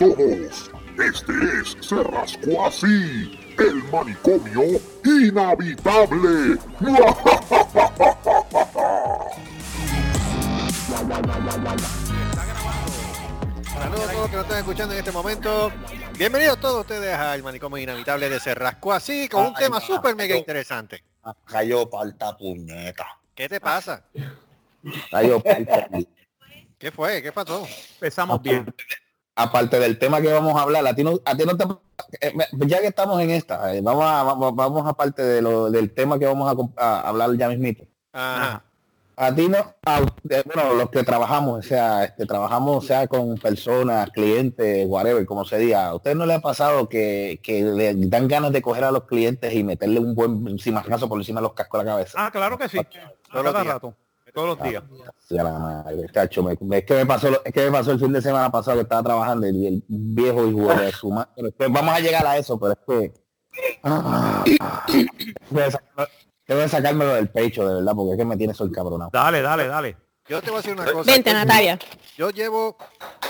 todos. Este es Se Rascó Así, el manicomio inhabitable. Saludos a todos los que nos están escuchando en este momento. Bienvenidos todos ustedes al manicomio inhabitable de Cerrasco así con un Ay, tema ma, súper mega interesante. Cayó palta puñeta. ¿Qué te pasa? Cayó palta. ¿Qué fue? ¿Qué pasó? Empezamos bien. Aparte del tema que vamos a hablar, a ti no, a ti no te, eh, ya que estamos en esta, eh, vamos a, vamos, vamos aparte de lo, del tema que vamos a, hablar ya mismito. Ajá. A ti no, a usted- bueno, los que trabajamos, o sea, este, trabajamos, o sea, con personas, clientes, whatever, como se diga, ¿a usted no le ha pasado que, que le dan ganas de coger a los clientes y meterle un buen cimarrazo por encima de los cascos a la cabeza? Ah, claro que sí. Cada días. rato. Todos los días. Sí, a la madre, chacho, me- es que me pasó, es que me pasó el fin de semana pasado que estaba trabajando y el viejo hijo de su madre. Pero vamos a llegar a eso, pero es que ah, que sacármelo del pecho, de verdad, porque es que me tiene sol cabronado. Dale, dale, dale. Yo te voy a decir una cosa. Vente, Natalia. Yo llevo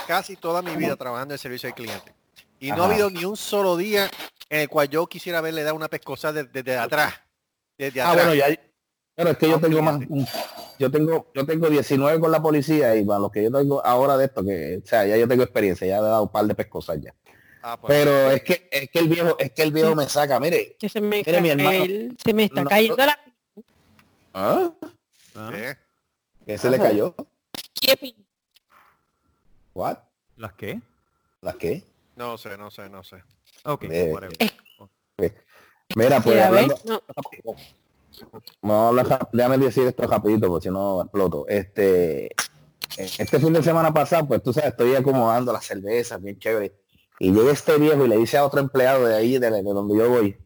casi toda mi vida trabajando en servicio al cliente. Y no ha habido ni un solo día en el cual yo quisiera haberle dado una pescosa desde, desde atrás. Desde Ah, atrás. bueno, ya, pero es que Ah, yo tengo más, yo tengo, yo tengo 19 con la policía y para los que yo tengo ahora de esto, que, o sea, ya yo tengo experiencia, ya he dado un par de pescosas ya. Ah, pues, Pero es que, es que el viejo, es que el viejo me saca, mire, Que se me, Mire, mi hermano. se me está No, cayendo la ¿ah? Ah, ¿eh? ¿Qué se le cayó? Chepi. ¿What? ¿Las qué? ¿La qué? No sé, no sé, no sé. Ok. Eh, whatever. Mira, pues Sí, a ver, hablando, no, rap- déjame decir esto rapidito, porque si no exploto. Este, este fin de semana pasado, pues tú sabes, estoy acomodando las cervezas, bien chévere. Y llega este viejo y le dice a otro empleado de ahí, de, de donde yo voy,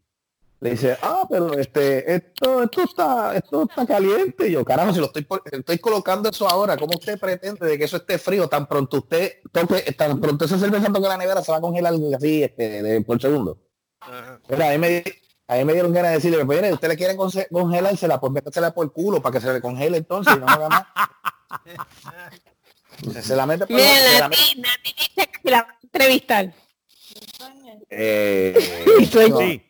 le dice, ah, pero este, esto, esto está, esto está caliente. Y yo, carajo, si lo estoy, estoy colocando eso ahora, ¿cómo usted pretende de que eso esté frío? Tan pronto usted toque, tan pronto esa cerveza toque la nevera, se va a congelar así, este, de- por segundo. Ajá. Mira, a mí me, a mí me dieron ganas de decirle, pues mire, usted le quiere conge- congelársela, pues métasela por el culo para que se le congele entonces y no haga más. Se, se la mete por Mira, la Nati dice que la va a entrevistar. Eh. Sí.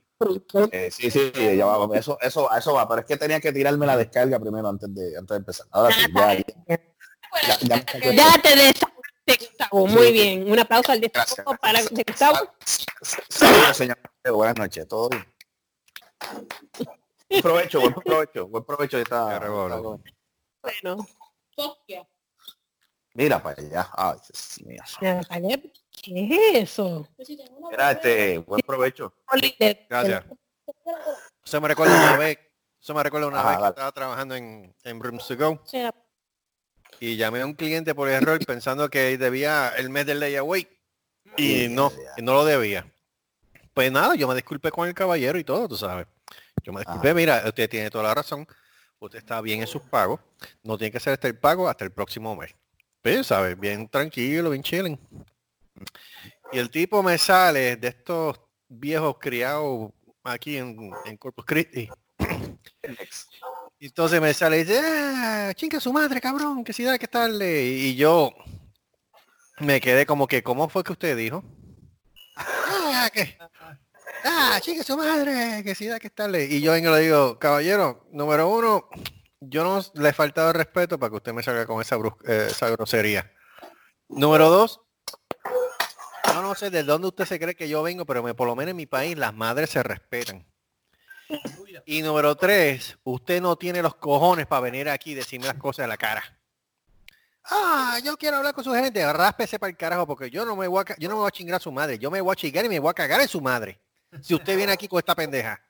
eh, sí, sí, ya va, eso, eso, eso va, pero es que tenía que tirarme la descarga primero antes de, antes de empezar. Ahora sí, ya, ya, ya, ya te desahogaste, Gustavo. Muy bien. Un aplauso al desahogo para. Gustavo. Saludos, señor. Buenas noches, todo bien. Buen provecho, buen provecho, buen provecho. Rebolo. está bueno. Mira para allá. Ay, Dios mío. ¿qué es eso? Mira, este, buen provecho. Gracias. Eso me recuerda una vez, eso me recuerda una Ajá, vez que dale. estaba trabajando en, en Rooms to Go y llamé a un cliente por error pensando que debía el mes del layaway y no, y no lo debía. Pues nada, yo me disculpé con el caballero y todo, tú sabes. Yo me disculpé, mira, usted tiene toda la razón, usted está bien en sus pagos, no tiene que hacer este el pago hasta el próximo mes. Pues, ¿sabes? Bien tranquilo, bien chilling. Y el tipo me sale de estos viejos criados aquí en, en Corpus Christi. Y entonces me sale y dice, ah, chinga su madre, cabrón, que si da que estarle. Y yo me quedé como que, ¿cómo fue que usted dijo? Ah, que, ah, chinga su madre, que si da que estarle. Y yo vengo y le digo, caballero, número uno, yo no le he faltado el respeto para que usted me salga con esa, eh, esa grosería. Número dos, no sé de dónde usted se cree que yo vengo, pero me, por lo menos en mi país las madres se respetan. Y número tres, usted no tiene los cojones para venir aquí y decirme las cosas en la cara. Ah, yo quiero hablar con su gente, ráspese para el carajo, porque yo no me voy a, yo no me voy a chingar a su madre, yo me voy a chingar y me voy a cagar en su madre. Si usted viene aquí con esta pendeja.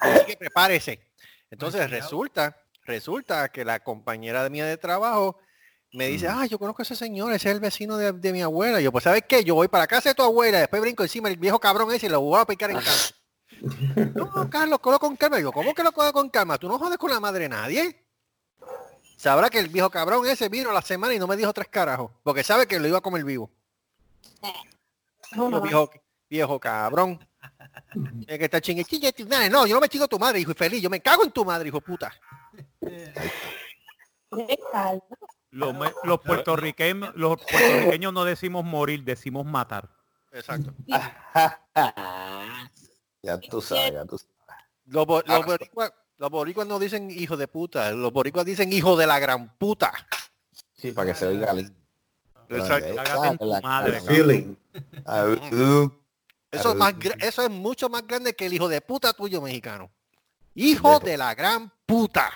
Así que prepárese. Entonces resulta, resulta que la compañera mía de trabajo me dice, ah, yo conozco a ese señor, ese es el vecino de, de mi abuela. Y yo, pues, ¿sabes qué? Yo voy para casa de tu abuela, después brinco encima del viejo cabrón ese y lo voy a picar en casa. No, Carlos, cojo con calma. Digo, ¿cómo que lo cojo con calma? Tú no jodes con la madre de nadie. Sabrá que el viejo cabrón ese vino a la semana y no me dijo tres carajos, porque sabe que lo iba a comer vivo. No, viejo, viejo cabrón. Tiene que estar chingue. No, yo no me chingo a tu madre, hijo infeliz. Yo me cago en tu madre, hijo de puta. Los, los puertorriqueños, los puertorriqueños no decimos morir, decimos matar. Exacto. ya tú sabes, ya tú sabes. Los, Ah, los los boricuas no dicen hijo de puta, los boricuas dicen hijo de la gran puta. Sí, para que se oiga lindo. Eso es, más, eso es mucho más grande que el hijo de puta tuyo mexicano. Hijo de la gran puta.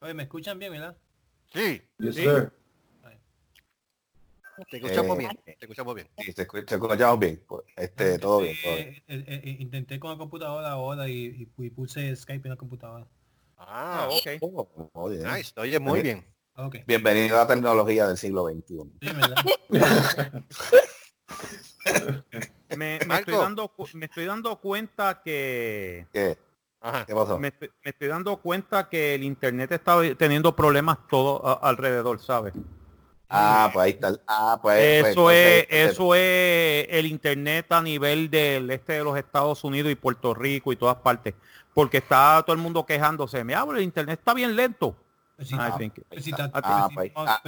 Oye, ¿me escuchan bien, verdad? Sí, Yes, Sí. sir. te escuchamos Eh, bien. Te escuchamos bien. Sí, te escu- te escuchamos bien. pues, Este, todo bien, todo bien. Eh, eh, eh, intenté con la computadora ahora y, y- y puse Skype en la computadora. Ah, ok. Oh, muy bien. nice. Oye, muy bien. Bienvenido a la tecnología del siglo XXI. Sí. Me, me estoy dando, me estoy dando cuenta que ¿Qué? Ajá. ¿Qué pasó? me, estoy- me estoy dando cuenta que el internet está teniendo problemas todo a- alrededor, ¿sabes? Ah, pues ahí está. Ah, pues. pues, Eso es, entonces, eso es el internet a nivel del este de los Estados Unidos y Puerto Rico y todas partes. Porque está todo el mundo quejándose. Me hablo, el internet está bien lento.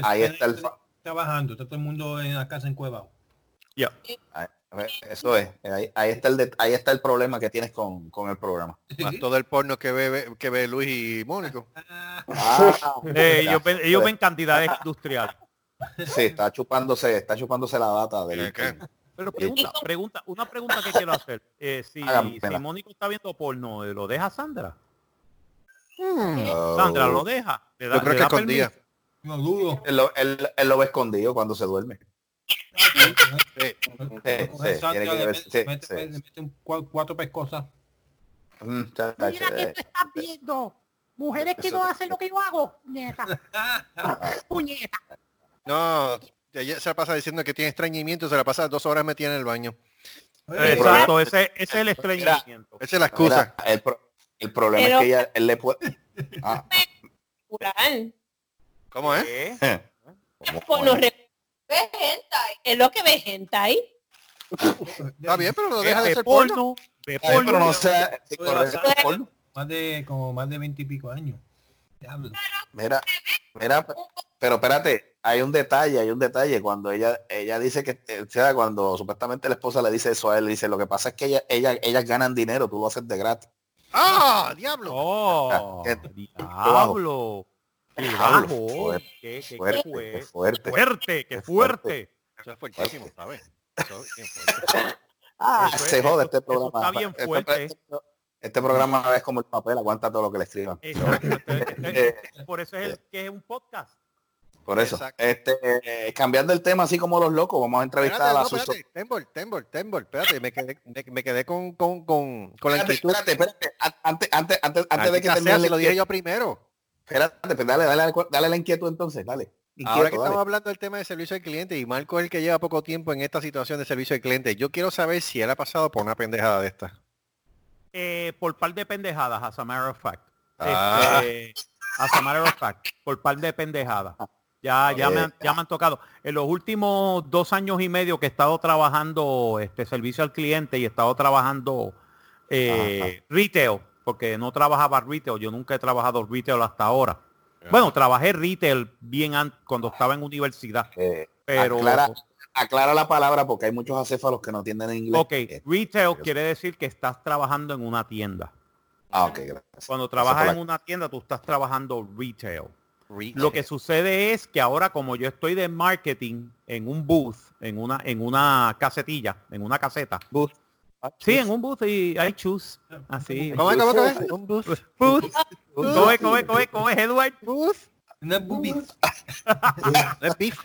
Ahí está- el trabajando, está todo el mundo en la casa en Cueva. Ya. ah, pues, Eso es. Ahí, ahí está el ahí está el problema que tienes con, con el programa. Más todo el porno que ve, que ve Luis y Mónico. Ah, Ah, Eh, ellos, ven, ellos pues, ven cantidades industriales. Sí, está chupándose, está chupándose la data del. Pero pregunta, pregunta, una pregunta que quiero hacer. Eh, si, si Mónico está viendo porno, ¿lo deja Sandra? Oh. Sandra, ¿lo deja? ¿Le da- Yo creo le que da escondía. permiso? no dudo. Él lo, él- él lo ve escondido cuando se duerme. Que cuatro pescosas. Mm, chacho, eh, estás viendo. Mujeres que no hacen lo que yo hago. Puñeta. Puñeta. No, ella se la pasa diciendo que tiene estreñimiento, se la pasa dos horas metida en el baño. Exacto, ese, ese es el estreñimiento. Esa es la excusa. mira, el, pro- el problema Pero- es que ella, él le puede... Ah. ¿Cómo es? ¿Qué? ¿cómo- Pues no. Es lo que ve hentai. Está bien, pero no deja de ser porno. porno, Ay, pero no porno. sea... correcto, porno. Más de como más de veinte y pico años. Diablo. Mira, mira, pero espérate, hay un detalle, hay un detalle. Cuando ella, ella dice que, eh, o sea, cuando supuestamente la esposa le dice eso a él, le dice, lo que pasa es que ella, ella, ellas ganan dinero, tú lo haces de gratis. ¡Ah, diablo! Oh, Qué- diablo. Qué Diablo, Qué, qué- Fuerte, qué qué fue- fuerte. fuerte, qué fuerte. Eso es fuertísimo, ¿sabes? Eso es bien fuerte. Ah, Eso es- se jode eso- este programa. está bien Este- fuerte. Este, este programa es como el papel, aguanta todo lo que le escriban. Exacto, este- este- Eh, Por eso es el, que es un podcast. Por eso. Exacto. Este, eh, cambiando el tema así como los locos, vamos a entrevistar Espérate, a no, Suso. espérate. Tembol, Tembol, Tembol, espérate, me quedé, me, me quedé con, con, con, con la inquietud. espérate, espérate. An- Antes, antes, antes, antes de que termine la si lo dije yo primero. Espérate, pues dale, dale, dale la inquietud entonces, dale. Inquieto, Ahora que dale. estamos hablando del tema de servicio al cliente y Marco es el que lleva poco tiempo en esta situación de servicio al cliente, yo quiero saber si él ha pasado por una pendejada de esta. Eh, por par de pendejadas, as a matter of fact. Ah. Este, as a matter of fact, por par de pendejadas. Ya, ya, me han, ya me han tocado. En los últimos dos años y medio que he estado trabajando este servicio al cliente y he estado trabajando eh, retail, porque no trabajaba retail, yo nunca he trabajado retail hasta ahora. Bueno, trabajé retail bien an- cuando estaba en universidad, Eh, pero aclara, aclara la palabra porque hay muchos acéfalos que no entienden inglés. ok, Eh, retail quiere decir que estás trabajando en una tienda. ah, ok, gracias. Cuando trabajas la- en una tienda, tú estás trabajando retail. Lo que sucede es que ahora como yo estoy de marketing en un booth, en una, en una casetilla, en una caseta. Booth. Sí, en un booth y hay choose. Así. ¿Cómo es, cómo es, cómo es? Un bus. Booth. Coge, coge, coge, coge, Edward. Una boobie. No es beef.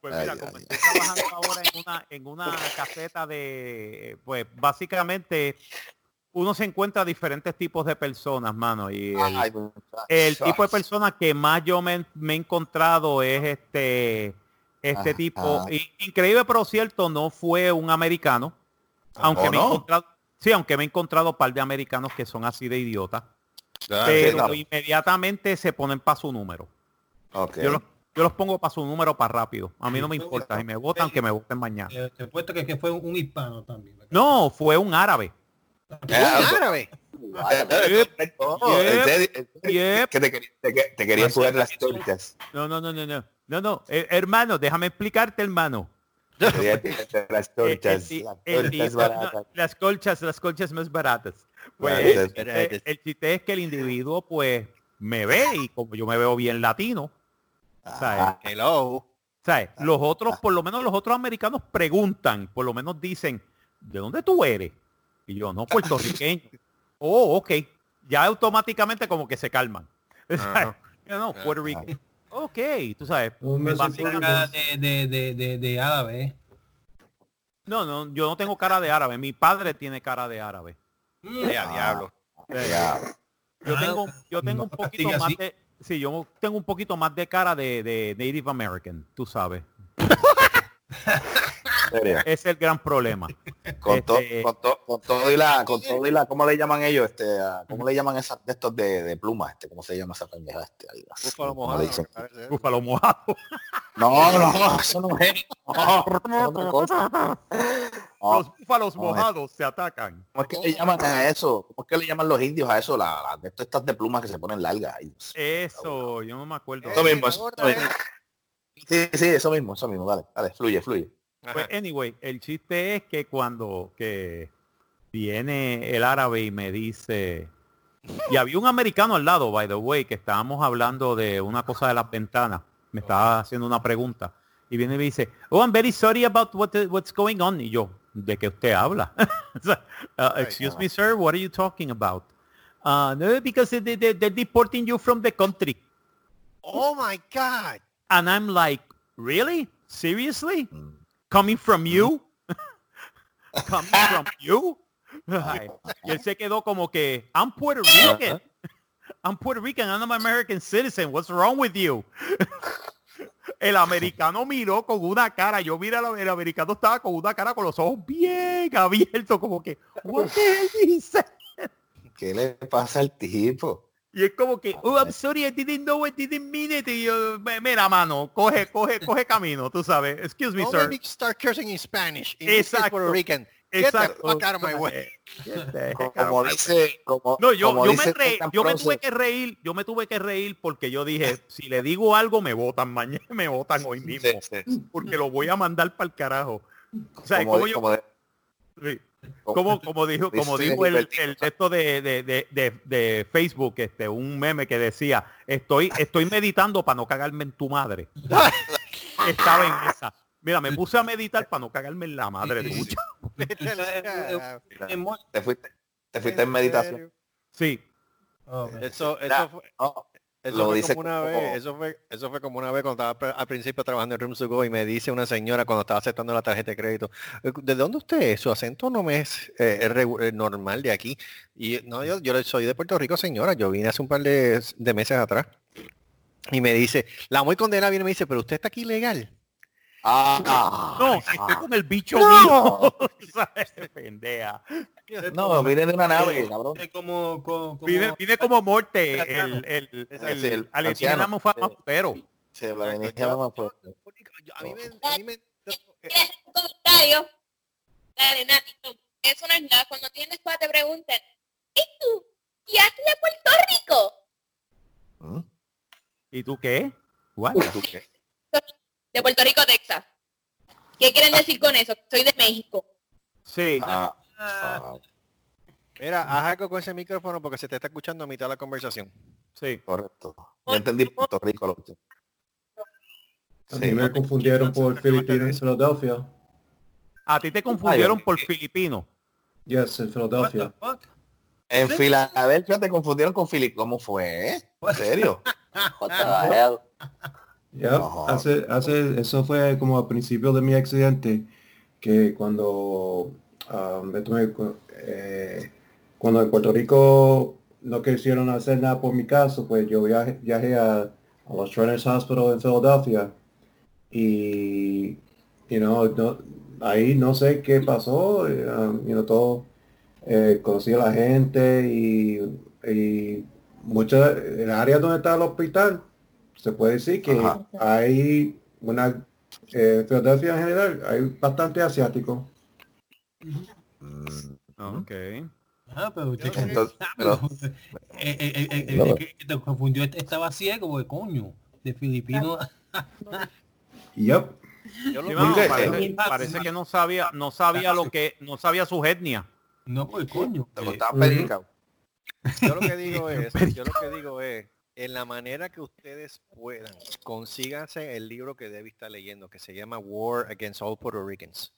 Pues mira, como estoy trabajando ahora en una, en una caseta de, pues básicamente uno se encuentra diferentes tipos de personas, mano, y el, Ay, muchacho. el tipo de persona que más yo me, me he encontrado es este este Ajá. tipo increíble pero cierto no fue un americano aunque ¿o me he no? encontrado sí aunque me he encontrado un par de americanos que son así de idiotas Ah, pero inmediatamente se ponen para su número Ok. yo los, yo los pongo para su número para rápido a mí no me importa si me votan que me voten mañana Eh, Te que, que fue un hispano también. no fue un árabe árabe. eh, eh, eh, que te, quería- jugar las técnicas. no no no no no no no eh, hermano déjame explicarte hermano Las Eh, colchas, el- las no, baratas. las colchas, las colchas más baratas. Pues el, chiste, el chiste es que el individuo pues me ve y como yo me veo bien latino, ¿sabes? Ah, Hello. ¿sabes? Los otros, por lo menos los otros americanos preguntan, por lo menos dicen, ¿de dónde tú eres? Y yo, no, puertorriqueño. oh, ok. Ya automáticamente como que se calman. Ajá. Yo, no, Puerto Rico. Ok, tú sabes. Un mes básicamente- de, de, de, de, de árabe. ¿eh? no, no, yo no tengo cara de árabe. Mi padre tiene cara de árabe. Eh, a diablo. ya. Yo Ah, tengo, yo tengo un poquito más así. de, sí, yo tengo un poquito más de cara de, de Native American, tú sabes. Ese es el gran problema. Con, to- Este- con, to- con todo y la, con todo y la, ¿cómo le llaman ellos? Este, ¿cómo le llaman esas de estos de, de plumas? Este, ¿cómo se llama esa pendeja? Este, Búfalo ¿cómo mojado. Búfalo mojado. No, no, eso no es. No, es otra cosa. No, Los búfalos no, mojados se atacan. ¿Cómo es que le llaman a eso? ¿Cómo es que le llaman los indios a eso? La, la- de estas- estas de plumas que se ponen largas. Ay, Dios. Eso, yo no me acuerdo. Eso mismo, Eh, eso gorda, mismo. Sí, sí, eso mismo, eso mismo. Dale, dale, fluye, fluye. Pues anyway, el chiste es que cuando que viene el árabe y me dice y había un americano al lado, by the way, que estábamos hablando de una cosa de las ventanas. Me estaba haciendo una pregunta y viene y me dice, "Oh, I'm very sorry about what what's going on." Y yo, ¿de qué usted habla? Uh, excuse me, sir, what are you talking about? Uh, no, because they, they, they're deporting you from the country. Oh my God. And I'm like, really? Seriously? Coming from you? Coming from you? Ay, y él se quedó como que, I'm Puerto Rican. I'm Puerto Rican. I'm an American citizen. What's wrong with you? El americano miró con una cara, yo mira, el americano estaba con una cara con los ojos bien abiertos, como que, what the hell he said? ¿Qué le pasa al tipo? Y es como que, oh, I'm sorry, I didn't know, I didn't mean it. Y yo, "Ve- mira, mano, coge, coge, coge camino, tú sabes. Excuse me, No sir. me start cursing in Spanish. In Exacto. Puerto Rican. Get Exacto. the fuck out of my way. Eh, Como, dice, como, No, yo, como yo, me dice reí- Nathan yo me tuve que reír, yo me tuve que reír porque yo dije, si le digo algo me votan mañana, me votan hoy mismo, sí, sí. porque lo voy a mandar para el carajo. O sea, Como yo, como de- sí, como, como dijo, como dijo el, texto de, de, de, de- Facebook, este, un meme que decía, estoy, estoy meditando para no cagarme en tu madre. Estaba en esa. Mira, me puse a meditar para no cagarme en la madre tuya. Te fuiste, te fuiste en meditación. Sí, Oh. Eso, eso fue, eso lo fue dice como una como- vez, eso fue, eso fue como una vez cuando estaba al principio trabajando en Rooms to Go y me dice una señora cuando estaba aceptando la tarjeta de crédito, "Eh, ¿de dónde usted es? Su acento no me es, eh, es eh, normal de aquí. Y no, yo, yo soy de Puerto Rico, señora, yo vine hace un par de, de meses atrás. Y me dice, la muy condenada viene y me dice, pero usted está aquí legal. Ah, no, estoy con el bicho No. Pendeja. no, viene de una nave, cabrón. Es como, como, como- Viene, viene como Morte, el, el, el, el, el alienígena. Mufa- pero Sí, más fuerte. Yo- A mí me, a mí me- ¿Quieres hacer un comentario? Dale, Nati, eso no es nada. Cuando tienes cuando te preguntan, ¿y tú? ¿Y aquí de Puerto Rico? ¿Mm? ¿Y tú qué? What? ¿Tú qué? De Puerto Rico, Texas. ¿Qué quieren decir con eso? Soy de México. Sí. Ah, Ah, Mira, haz algo con ese micrófono porque se te está escuchando a mitad de la conversación. Sí. correcto. Yo entendí Puerto Rico lo que A mí me confundieron por Filipinos en Filadelfia. A ti te confundieron por filipino. Yes, en Filadelfia. En Filadelfia te confundieron con Philip. ¿Cómo fue? ¿En serio? Yep, Ajá. hace, hace, eso fue como al principio de mi accidente, que cuando, cu- eh, cuando en Puerto Rico no quisieron hacer nada por mi caso, pues yo viaje, viajé a, a los Shriners Hospital en Filadelfia y, you know, no- ahí no sé qué pasó, um, you know, todo, eh, conocí a la gente y, y mucha, el área donde está el hospital, se puede decir que Ajá. hay una, eh, Filadelfia en general, hay bastante asiático. Mm, Ok. Ah, pero usted Entonces, pero- Eh, eh, eh, eh, eh, que- te confundió, este- estaba ciego, porque coño, de filipino. Yep. Yo lo Sí, parece, parece que no sabía, no sabía lo que, no sabía su etnia. No, pues coño. Te lo estaba. Yo lo que digo es, yo lo que digo es, en la manera que ustedes puedan, consíganse el libro que Debbie está leyendo, que se llama War Against All Puerto Ricans.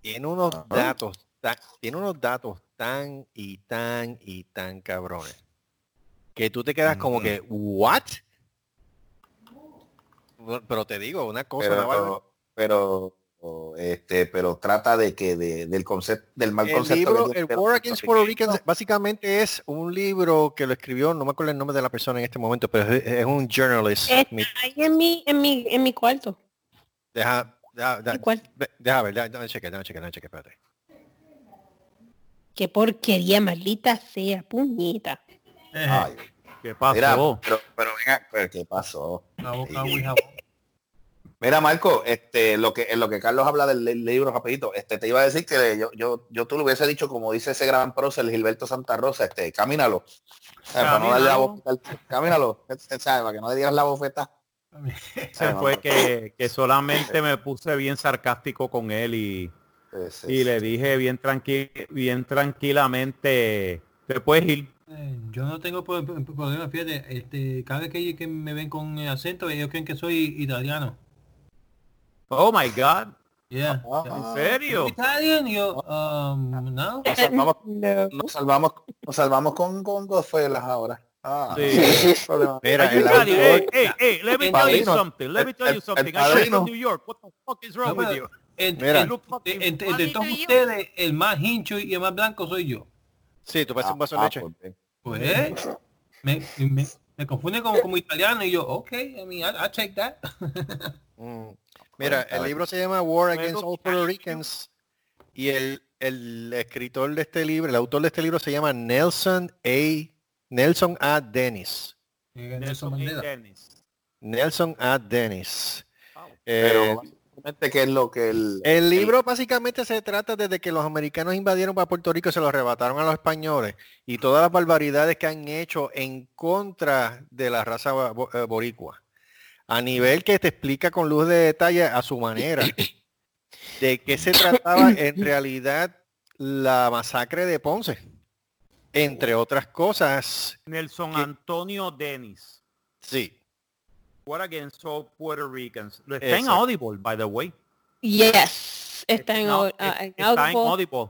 Tiene unos datos, tan- tiene unos datos tan y tan y tan cabrones. Que tú te quedas como que, ¿what? Pero te digo, una cosa. Pero, pero, este, pero trata de que de- del concepto, del mal El concepto. libro, el de War Against Puerto. Ricans, básicamente es un libro que lo escribió, no me acuerdo el nombre de la persona en este momento, pero es, es un journalist. Está Mi- ahí en mi, en mi, en mi cuarto. Deja, deja, deja, deja ver, deja, déjame chequear, déjame chequear, déjame chequear, espérate. Qué porquería, maldita sea, puñeta. eh, Ay, ¿Qué pasó? mira, pero, pero venga, pero ¿qué pasó? la boca, agua y Sí. jabón. Mira, Marco, este, lo que en lo que Carlos habla del, libro rapidito, este, te iba a decir que yo, yo, yo tú lo hubiese dicho como dice ese gran prócer Gilberto Santa Rosa, este, camínalo. Para no darle la Camínalo. bofeta, camínalo, ¿sabes? Para que no le digas la bofeta. Se fue que, que solamente me puse bien sarcástico con él y, Sí, sí, y sí. le dije bien tranqui bien tranquilamente, te puedes ir. Eh, yo no tengo pro- pro- problema, fíjate, este, cada vez que, que me ven con el acento, ellos creen que soy italiano. Oh my God. Yeah. Ah, ¿En serio? Italian, yo, um, no. Nos salvamos, No. nos salvamos, nos salvamos con, con Godfellas ahora. Ah, Sí. Mira, you el autor- Hey, hey, hey, let me El tell you something. Let me tell El- you el- something. el I'm padrino. from New York. What the fuck is wrong No, with you? En- Mira. en- Look fucking en- entre funny todos ustedes, el más hincho y el más blanco soy yo. Sí, tú pareces un vaso de Ah, leche. pues. Pues, me, me, me confunde como, como italiano y yo, ok, I mean, I, I take that. Mm. Mira, el libro se llama War Against All Puerto Ricans y el, el escritor de este libro, el autor de este libro se llama Nelson A. Nelson A. Dennis. Nelson. Mandela. Dennis. Nelson A. Dennis. Pero Eh, básicamente qué es lo que el, el libro básicamente se trata desde que los americanos invadieron para Puerto Rico y se los arrebataron a los españoles y todas las barbaridades que han hecho en contra de la raza bo- eh, boricua. A nivel que te explica con luz de detalle a su manera de qué se trataba en realidad la masacre de Ponce. Entre otras cosas, Nelson. Antonio Dennis. sí. War against all Puerto Ricans. Está en. Audible, by the way. Yes. Está en, ah, en está en Audible.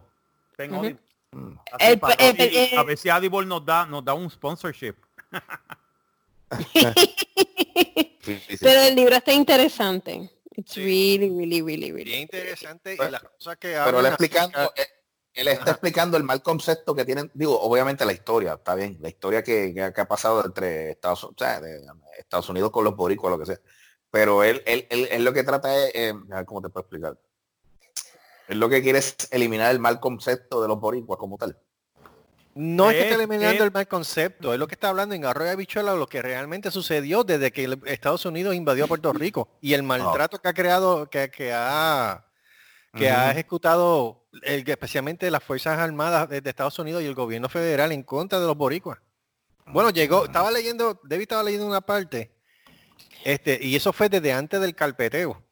Está en. Audible. Mm. El- el- y a ver si Audible nos da, nos da un sponsorship. Pero el libro está interesante. It's Sí. really, really, really, really. Bien interesante y Pero- las cosas que Pero él hablan explicando, acerca- él, él está Ajá. explicando el mal concepto que tienen, digo, obviamente la historia, está bien, la historia que, que ha- que ha pasado entre Estados, o sea, de Estados Unidos con los boricuas, lo que sea. Pero él, él, él, él lo que trata es, eh, a ver cómo te puedo explicar. Él lo que quiere es eliminar el mal concepto de los boricuas como tal. No es que Es- esté eliminando es- el mal concepto, es lo que está hablando en Arroyo Bichuela, lo que realmente sucedió desde que Estados Unidos invadió Puerto Rico y el maltrato que ha creado, que, que ha que ha ejecutado el- especialmente las Fuerzas Armadas de, de Estados Unidos y el gobierno federal en contra de los boricuas. Bueno, llegó, estaba leyendo, David estaba leyendo una parte, este, y eso fue desde antes del carpeteo.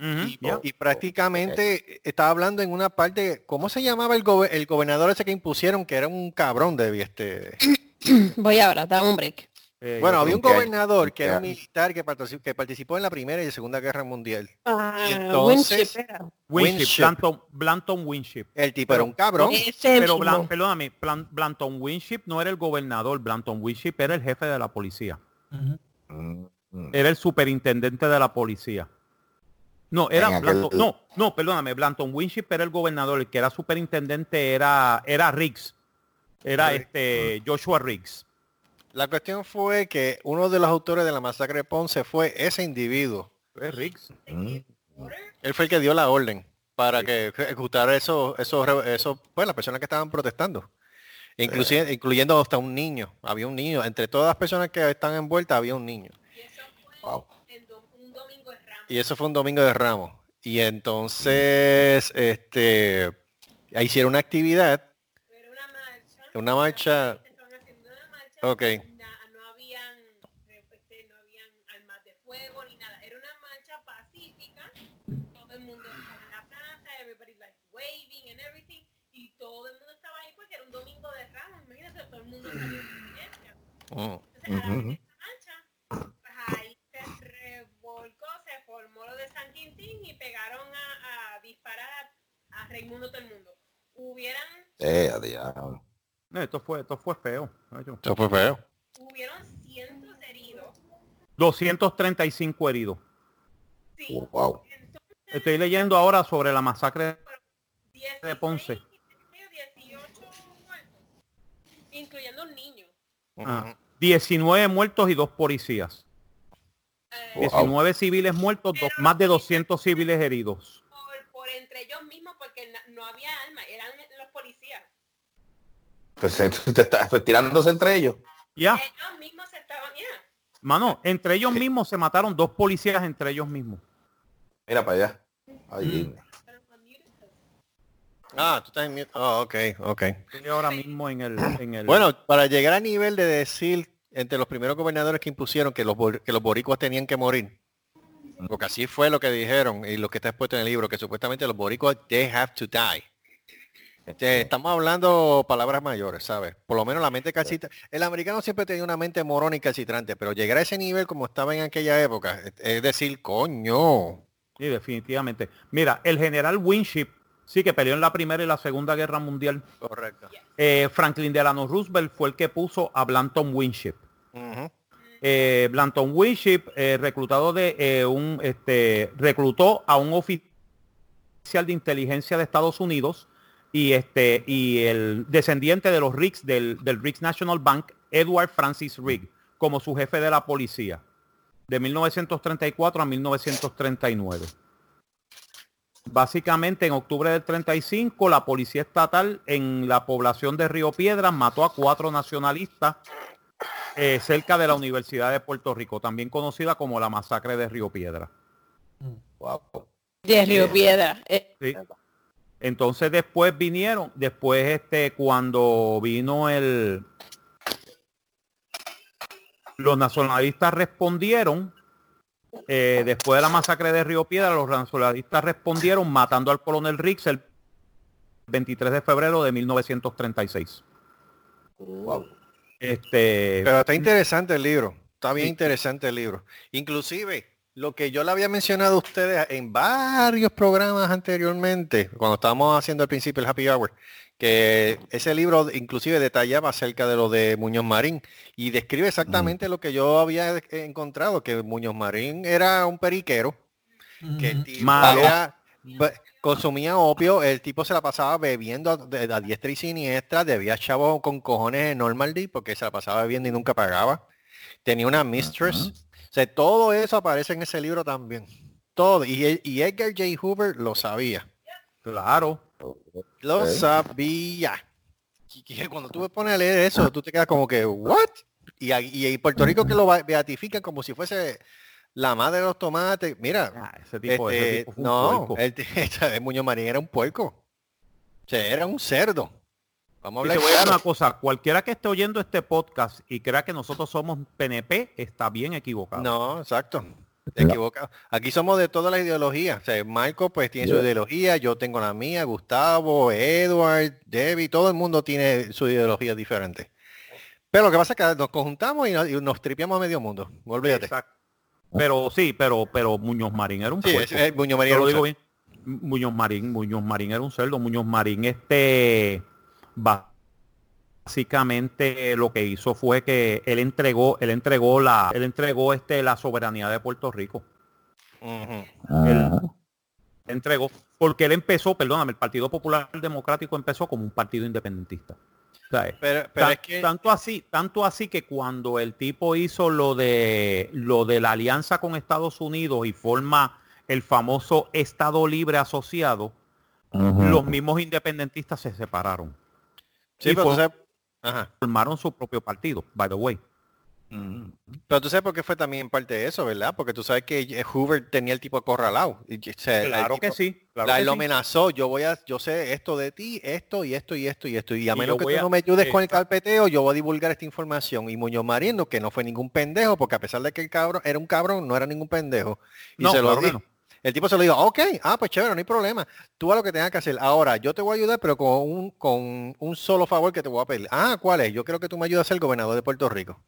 Y, yeah. y prácticamente estaba hablando en una parte, ¿cómo se llamaba el, gobe- el gobernador ese que impusieron? Que era un cabrón de este. Voy ahora, dame un break. Eh, Bueno, había un gobernador ¿En que era un año? militar que participó, que participó en la Primera y la Segunda Guerra Mundial. Ah, entonces- Winship era. Winship, Winship. Blanton, Blanton Winship. El tipo era un cabrón. Pero. Blan- perdóname, Blanton Winship no era el gobernador, Blanton Winship era el jefe de la policía. Mm, mm. Era el superintendente de la policía. No, era En aquel- Blanton, no, no, perdóname, Blanton Winship era el gobernador, el que era superintendente era, era Riggs. Era Riggs. este Joshua Riggs. La cuestión fue que uno de los autores de la masacre de Ponce fue ese individuo. Es Riggs. Mm. Él fue el que dio la orden para que ejecutara esos, esos, esos, pues las personas que estaban protestando. Inclusive, incluyendo hasta un niño. Había un niño. Entre todas las personas que están envueltas había un niño. Wow. Y eso fue un domingo de Ramos. Y entonces, este, hicieron una actividad. Pero una marcha. Una marcha. Ok. No habían, no habían armas de fuego ni nada. Era una marcha pacífica. Todo el mundo estaba en la plaza, everybody like waving and everything. Y todo el mundo estaba ahí porque era un domingo de Ramos. Imagínate, todo el mundo salió de la Raimundo todo el mundo. Hubieran, Eh, a diablo. No, Esto fue, esto fue feo. Eso fue feo. hubieron cientos de heridos. 235 heridos. Sí. Wow. Entonces, Estoy leyendo ahora sobre la masacre 16, de Ponce. 18 muertos, incluyendo un niño. Ah, 19 muertos y dos policías. Eh, Wow. 19 civiles muertos, dos- más de 200 civiles heridos. Por, entre ellos mismos porque no había armas, eran los policías. Pues te estás pues, tirándose entre ellos. Ya, Ellos mismos se estaban, ya. mano, entre ellos mismos se mataron dos policías entre ellos mismos. Mira para allá. Ay, Mm. Ah, tú estás en mute. Oh, ok, ok. Estoy ahora mismo en el, en el Bueno, para llegar al nivel de decir entre los primeros gobernadores que impusieron que los, que los boricuas tenían que morir. Porque así fue lo que dijeron y lo que está expuesto en el libro, que supuestamente los boricuas, they have to die. Este, estamos hablando palabras mayores, ¿sabes? Por lo menos la mente calcitrante. El americano siempre tenía una mente morona y calcitrante, pero llegar a ese nivel como estaba en aquella época, es- decir, coño. Sí, definitivamente. Mira, el general Winship, sí que peleó en la Primera y la Segunda Guerra Mundial. Correcto. Eh, Franklin Delano Roosevelt fue el que puso a Blanton Winship. Eh, Blanton Winship, eh, reclutado de eh, un, este, reclutó a un oficial de inteligencia de Estados Unidos y este y el descendiente de los Riggs del, del Riggs National Bank, Edward Francis Rigg, como su jefe de la policía, de 1934 a 1939. Básicamente en octubre del 35 la policía estatal en la población de Río Piedras mató a cuatro nacionalistas eh, cerca de la Universidad de Puerto Rico, también conocida como la masacre de Río Piedra. Wow. De Río Piedra. Eh, Sí. Entonces después vinieron, después este cuando vino el los nacionalistas respondieron eh, después de la masacre de Río Piedra, los nacionalistas respondieron matando al coronel Riggs el 23 de febrero de 1936. Wow. Este, Pero está interesante el libro. Está bien Sí. interesante el libro. Inclusive, lo que yo le había mencionado a ustedes en varios programas anteriormente, cuando estábamos haciendo al principio el Happy Hour, que ese libro inclusive detallaba acerca de lo de Muñoz Marín y describe exactamente lo que yo había encontrado, que Muñoz Marín era un periquero, que Malo. era- consumía opio, el tipo se la pasaba bebiendo a, de- a diestra y siniestra, debía chavo con cojones en Normandy porque se la pasaba bebiendo y nunca pagaba. Tenía una mistress. O sea, todo eso aparece en ese libro también. Todo. Y, y Edgar J. Hoover lo sabía. claro. Lo sabía. Y cuando tú me pones a leer eso, tú te quedas como que, ¿what? Y, y en Puerto Rico que lo beatifican como si fuese la madre de los tomates. Mira, Ah, ese tipo, ese este, tipo fue un no, el, el Muñoz Marín era un puerco. O sea, era un cerdo. Vamos a Y te hablar voy a una cosa, cualquiera que esté oyendo este podcast y crea que nosotros somos PNP está bien equivocado. No, exacto. Equivocado. Aquí somos de todas las ideologías. O sea, Marco pues tiene su ideología, yo tengo la mía, Gustavo, Edward, Debbie, todo el mundo tiene su ideología diferente. Pero lo que pasa es que nos conjuntamos y nos, y nos tripiamos a medio mundo. Olvídate. Exacto. Pero sí, pero pero Muñoz Marín era un Sí, puerco. es- es Muñoz Marín Yo era lo un digo cerdo. bien. Muñoz Marín, Muñoz Marín era un cerdo. Muñoz Marín este básicamente lo que hizo fue que él entregó, él entregó la, él entregó este la soberanía de Puerto Rico. Entregó, porque él empezó, perdóname, el Partido Popular Democrático empezó como un partido independentista. Pero, pero tan- es que tanto así, tanto así que cuando el tipo hizo lo de lo de la alianza con Estados Unidos y forma el famoso Estado Libre Asociado, los mismos independentistas se separaron. sí, y pero, ajá. Formaron su propio partido, by the way. Pero tú sabes por qué fue también parte de eso, ¿verdad? Porque tú sabes que eh, Hoover tenía el tipo acorralado. Y, o sea, el Claro que sí. Claro la, que lo sí. amenazó, yo voy a, yo sé esto de ti, esto y esto y esto y esto. Y a Y menos que tú a- no me ayudes con el carpeteo, yo voy a divulgar esta información. Y Muñoz Marín, que no fue ningún pendejo, porque a pesar de que el cabrón era un cabrón, no era ningún pendejo. Y No, se lo claro. El tipo se lo dijo, ok, ah, pues chévere, no hay problema. Tú a lo que tengas que hacer. Ahora, yo te voy a ayudar, pero con un, con un solo favor que te voy a pedir. Ah, ¿cuál es? Yo creo que tú me ayudas a ser gobernador de Puerto Rico.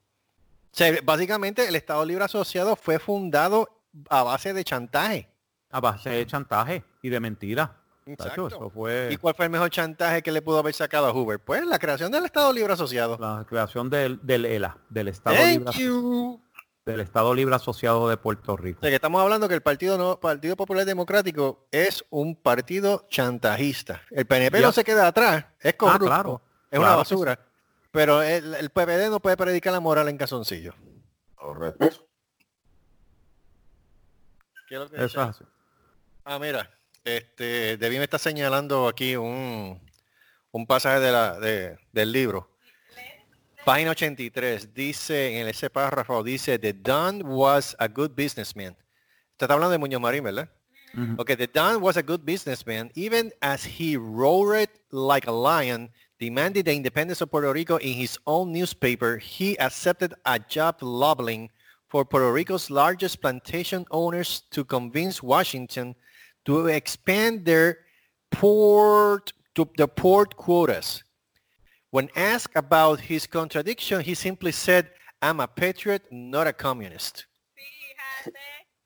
Sea, básicamente el Estado Libre Asociado fue fundado a base de chantaje. A base de chantaje y de mentira. Exacto. eso fue ¿Y cuál fue el mejor chantaje que le pudo haber sacado a Hoover? Pues la creación del Estado Libre Asociado. la creación del, del ELA, del Estado Thank Libre, you. del Estado Libre Asociado de Puerto Rico. O sea, que estamos hablando que el Partido no, Partido Popular Democrático es un partido chantajista. El PNP no se queda atrás, es corrupto, claro. es una Claro basura. Pero el, el PPD no puede predicar la moral en casoncillo. Correcto. ¿Qué es lo que es. Ah, mira, este, Debbie me está señalando aquí un, un pasaje de la, de- del libro. Página 83, dice en ese párrafo, dice, The Don was a good businessman. Está hablando de Muñoz Marín, ¿verdad? Ujú. Okay, the Don was a good businessman, even as he roared like a lion, demanded the independence of Puerto Rico in his own newspaper. He accepted a job lobbying for Puerto Rico's largest plantation owners to convince Washington to expand their port to the port quotas. When asked about his contradiction, he simply said, "I'm a patriot, not a communist." Fíjate.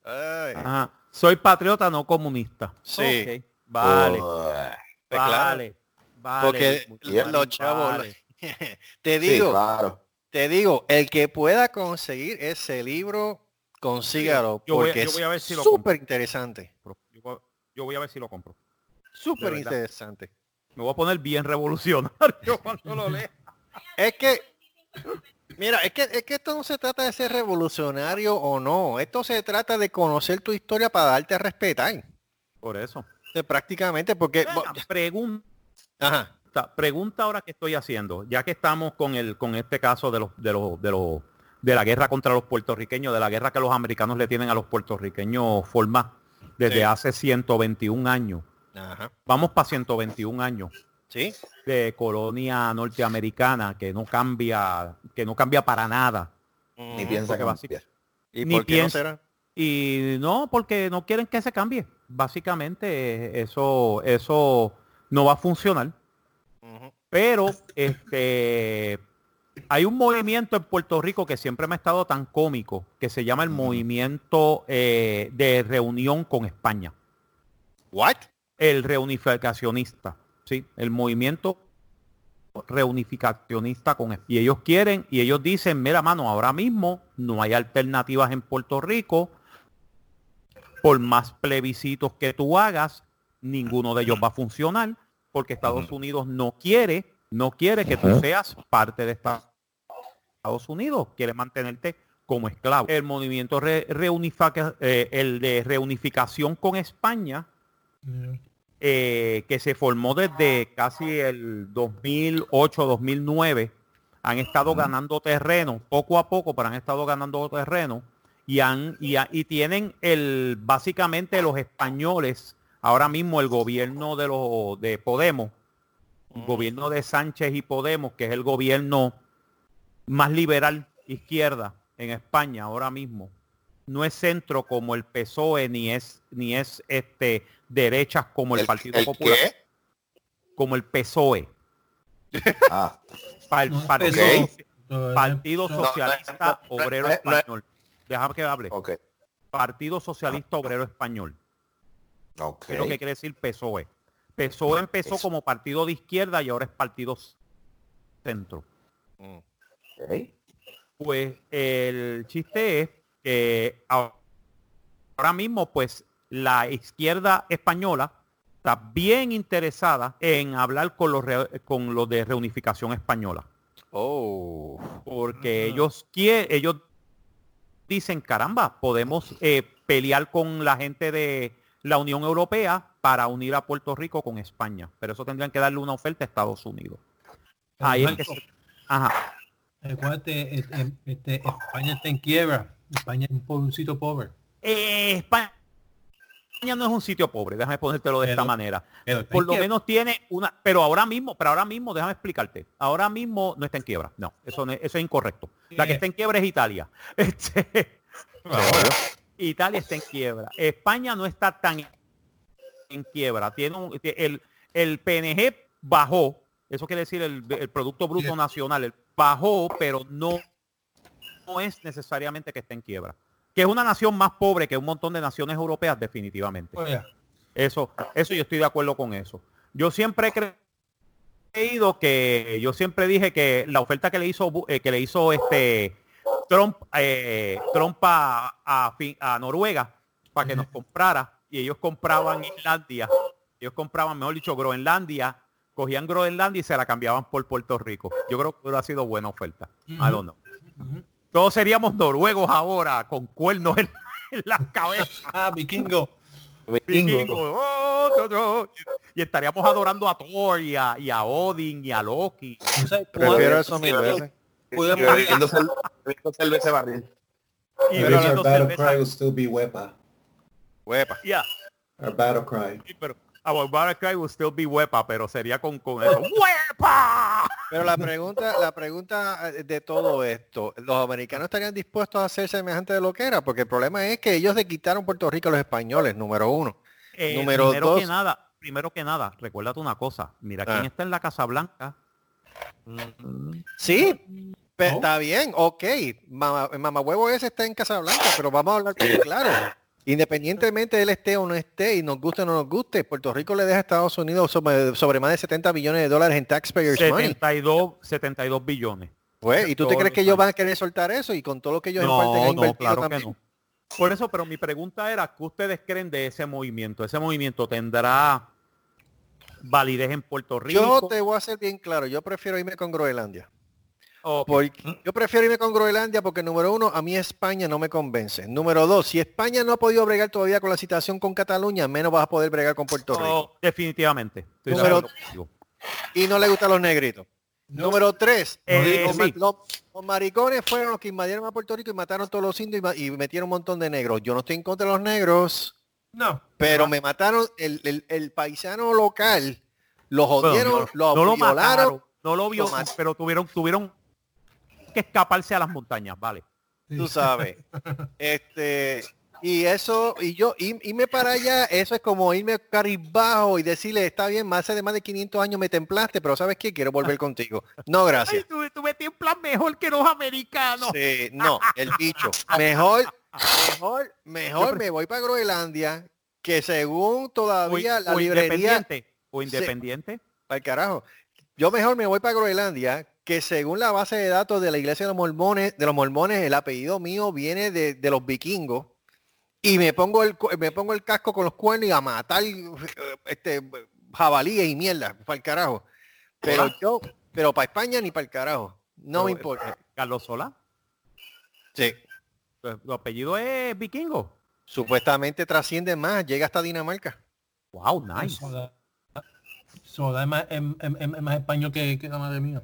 Ay, Ajá. Soy patriota, no comunista. Sí. Ok, Vale, Uy. pues claro. vale, vale. Porque los chavos, vale. te Sí, digo, claro. te digo, el que pueda conseguir ese libro, consígalo, Yo voy a- porque yo voy a ver si es súper interesante, Yo voy- Yo voy a ver si lo compro. súper interesante. Me voy a poner bien revolucionario cuando lo lea. Es que, mira, es que, es que esto no se trata de ser revolucionario o no, esto se trata de conocer tu historia para darte a respetar, Por eso. Prácticamente, porque, Venga, pregunta, ajá, pregunta ahora que estoy haciendo, ya que estamos con el con este caso de los de los de los de la guerra contra los puertorriqueños, de la guerra que los americanos le tienen a los puertorriqueños forma desde Sí. hace 121 años. ajá, Vamos para 121 años sí, de colonia norteamericana que no cambia, que no cambia para nada. Ni Ujú. piensa que básic- cambiar. ¿Y ni por qué no piensa- será? Y no, porque no quieren que se cambie. Básicamente eso, eso no va a funcionar. Pero este hay un movimiento en Puerto Rico que siempre me ha estado tan cómico, que se llama el movimiento eh, de reunión con España. What? El reunificacionista, ¿sí? El movimiento reunificacionista con y ellos quieren y ellos dicen, mira mano, ahora mismo no hay alternativas en Puerto Rico. Por más plebiscitos que tú hagas, ninguno de ellos va a funcionar porque Estados Unidos no quiere, no quiere que tú seas parte de esta- Estados Unidos, quiere mantenerte como esclavo. El movimiento re- reunifica- eh, el de reunificación con España eh, que se formó desde casi el 2008-2009, han estado ganando terreno, poco a poco, pero han estado ganando terreno y han y, ha- y tienen el básicamente los españoles ahora mismo el gobierno de los de Podemos, el gobierno de Sánchez y Podemos, que es el gobierno más liberal izquierda en España ahora mismo. No es centro como el PSOE ni es ni es este derechas como el, Partido el Popular, qué? como el PSOE, Ah, pa- No, Partido, Socialista no, no, Obrero no, no. Español. Déjame que hable. Partido Socialista Obrero Español. Ok. Es lo que quiere decir PSOE. PSOE empezó Eso. como partido de izquierda y ahora es partido centro. Mm. ok. Pues el chiste es que ahora mismo pues la izquierda española está bien interesada en hablar con los, re- con los de reunificación española. Oh. Porque ellos quieren, ellos dicen, caramba, podemos eh, pelear con la gente de la Unión Europea para unir a Puerto Rico con España. Pero eso tendrían que darle una oferta a Estados Unidos. Ahí es que se- Ajá. Este, este, España está en quiebra. España es un, un sitio pobre. Eh, España no es un sitio pobre, déjame ponértelo de esta manera. Pero Por lo quiebra. menos tiene una, pero ahora mismo, pero ahora mismo, déjame explicarte. Ahora mismo no está en quiebra. No, eso, no es- eso es incorrecto. La que está en quiebra es Italia. Este, Italia está en quiebra. España no está tan en quiebra. Tiene un- el, el PNG bajó, eso quiere decir el, el Producto Bruto Sí. Nacional, el- bajó, pero no no es necesariamente que esté en quiebra. Que es una nación más pobre que un montón de naciones europeas, definitivamente. Oye, Eso, eso yo estoy de acuerdo con eso. Yo siempre he cre- creído que, yo siempre dije que la oferta que le hizo, eh, que le hizo este Trump, eh, Trump a, a Fin- a Noruega para que nos comprara y ellos compraban Islandia, ellos compraban, mejor dicho, Groenlandia, cogían Groenlandia y se la cambiaban por Puerto Rico. Yo creo que hubiera sido buena oferta. I don't know. Ujú. Todos seríamos noruegos ahora con cuernos en, en la cabeza. Ah, vikingo. Vikingo, oh, no, no. Y estaríamos adorando a Thor y a, y a Odin y a Loki. ¿Tú sabes Prefiero eso mil veces. Bebiendo cerveza barril. Y bebiendo our battle cerveza. cry will still be Wepa. Huepa. Yeah, Our battle cry. sí, pero our battle cry will still be huepa, pero sería con, con eso. ¡Huepa! Pero la pregunta, la pregunta eh, de todo esto, ¿los americanos estarían dispuestos a hacer semejante de lo que era? Porque el problema es que ellos le quitaron Puerto Rico a los españoles, número uno. Eh, Número primero dos. que nada, primero que nada, recuérdate una cosa. Mira quién Ah. está en la Casa Blanca. Sí, pe- Oh. está bien, ok. Mamá, mamahuevo ese está en Casablanca, pero vamos a hablar claro. Independientemente de él esté o no esté, y nos guste o no nos guste, Puerto Rico le deja a Estados Unidos sobre, sobre más de 70 billones de dólares en taxpayers money. 72, 72 billones. Pues, ¿y tú te crees que ellos van a querer soltar eso? Y con todo lo que ellos en parte han No, no, invertido claro que también. no. Por eso, pero mi pregunta era, ¿qué ustedes creen de ese movimiento? ¿Ese movimiento tendrá validez en Puerto Rico? Yo te voy a ser bien claro, yo prefiero irme con Groenlandia. Porque- yo prefiero irme con Groenlandia porque número uno, a mí España no me convence. Número dos, si España no ha podido bregar todavía con la situación con Cataluña, menos vas a poder bregar con Puerto Rico. Oh, definitivamente. Número-. Y no le gustan los negritos. Número tres, Eh, los, sí. los- los maricones fueron los que invadieron a Puerto Rico y mataron todos los indios y metieron un montón de negros. Yo no estoy en contra de los negros, No. pero me mataron el, el- el paisano local. Lo Bueno, jodieron, no, lo no lo violaron. mataron, no lo vio, lo pero tuvieron, tuvieron que escaparse a las montañas, vale. tú sabes. Este, y eso, y yo, ir- irme para allá, eso es como irme caribajo y decirle, está bien, más de más de 500 años me templaste, pero ¿sabes qué? Quiero volver contigo. No, gracias. tú, tú metí un plan mejor que los americanos. Sí, no, el bicho. Mejor, mejor, mejor me voy para Groenlandia, que según O, todavía la o librería, independiente. O Sí. independiente. para el carajo. Yo mejor me voy para Groenlandia, que según la base de datos de la iglesia de los mormones, de los mormones, el apellido mío viene de, de los vikingos. Y me pongo el me pongo el casco con los cuernos y a matar eh, este jabalíes y mierda, para el carajo. Pero yo, pero para España ni para el carajo. No me Pero, importa. eh, Carlos Solá. Sí. Su apellido es vikingo. Supuestamente trasciende más, llega hasta Dinamarca. Wow, nice. Soda, Soda es, más, es- es- es más español que, que la madre mía.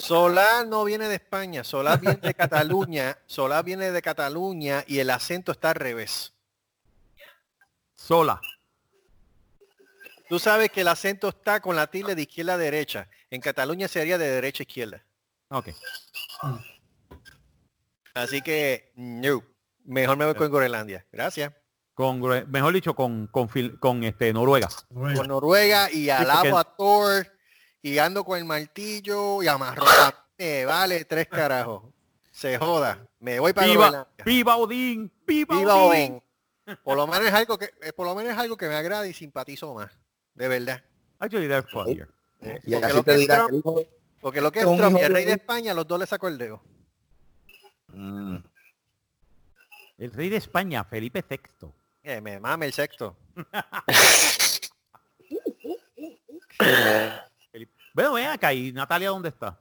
Solá no viene de España, Solá viene de Cataluña, Solá viene de Cataluña y el acento está al revés. Sola. Tú sabes que el acento está con la tilde de izquierda a derecha. En Cataluña sería de derecha a izquierda. Ok. Así que, no. Mejor me voy con Groenlandia. Gracias. Con, mejor dicho, con, con, Fil- con este Noruega. Con Noruega y alabo porque- a Thor y ando con el martillo y amarro. Me vale tres carajos. Se joda. Me voy para ¡Viva, viva Odín! ¡Viva, Viva Odín! Odín. Por lo menos es algo que, eh, por lo menos es algo que me agrada y simpatizo más. De verdad. Actually, funnier. Y Porque así lo te que es dirá Trump- que el hijo- Porque lo que es Un Trump y el rey de- de España, los dos le sacó el dedo. Mm. El rey de España, Felipe VI. Eh, me mame el sexto. Bueno, ven acá. ¿Y Natalia dónde está?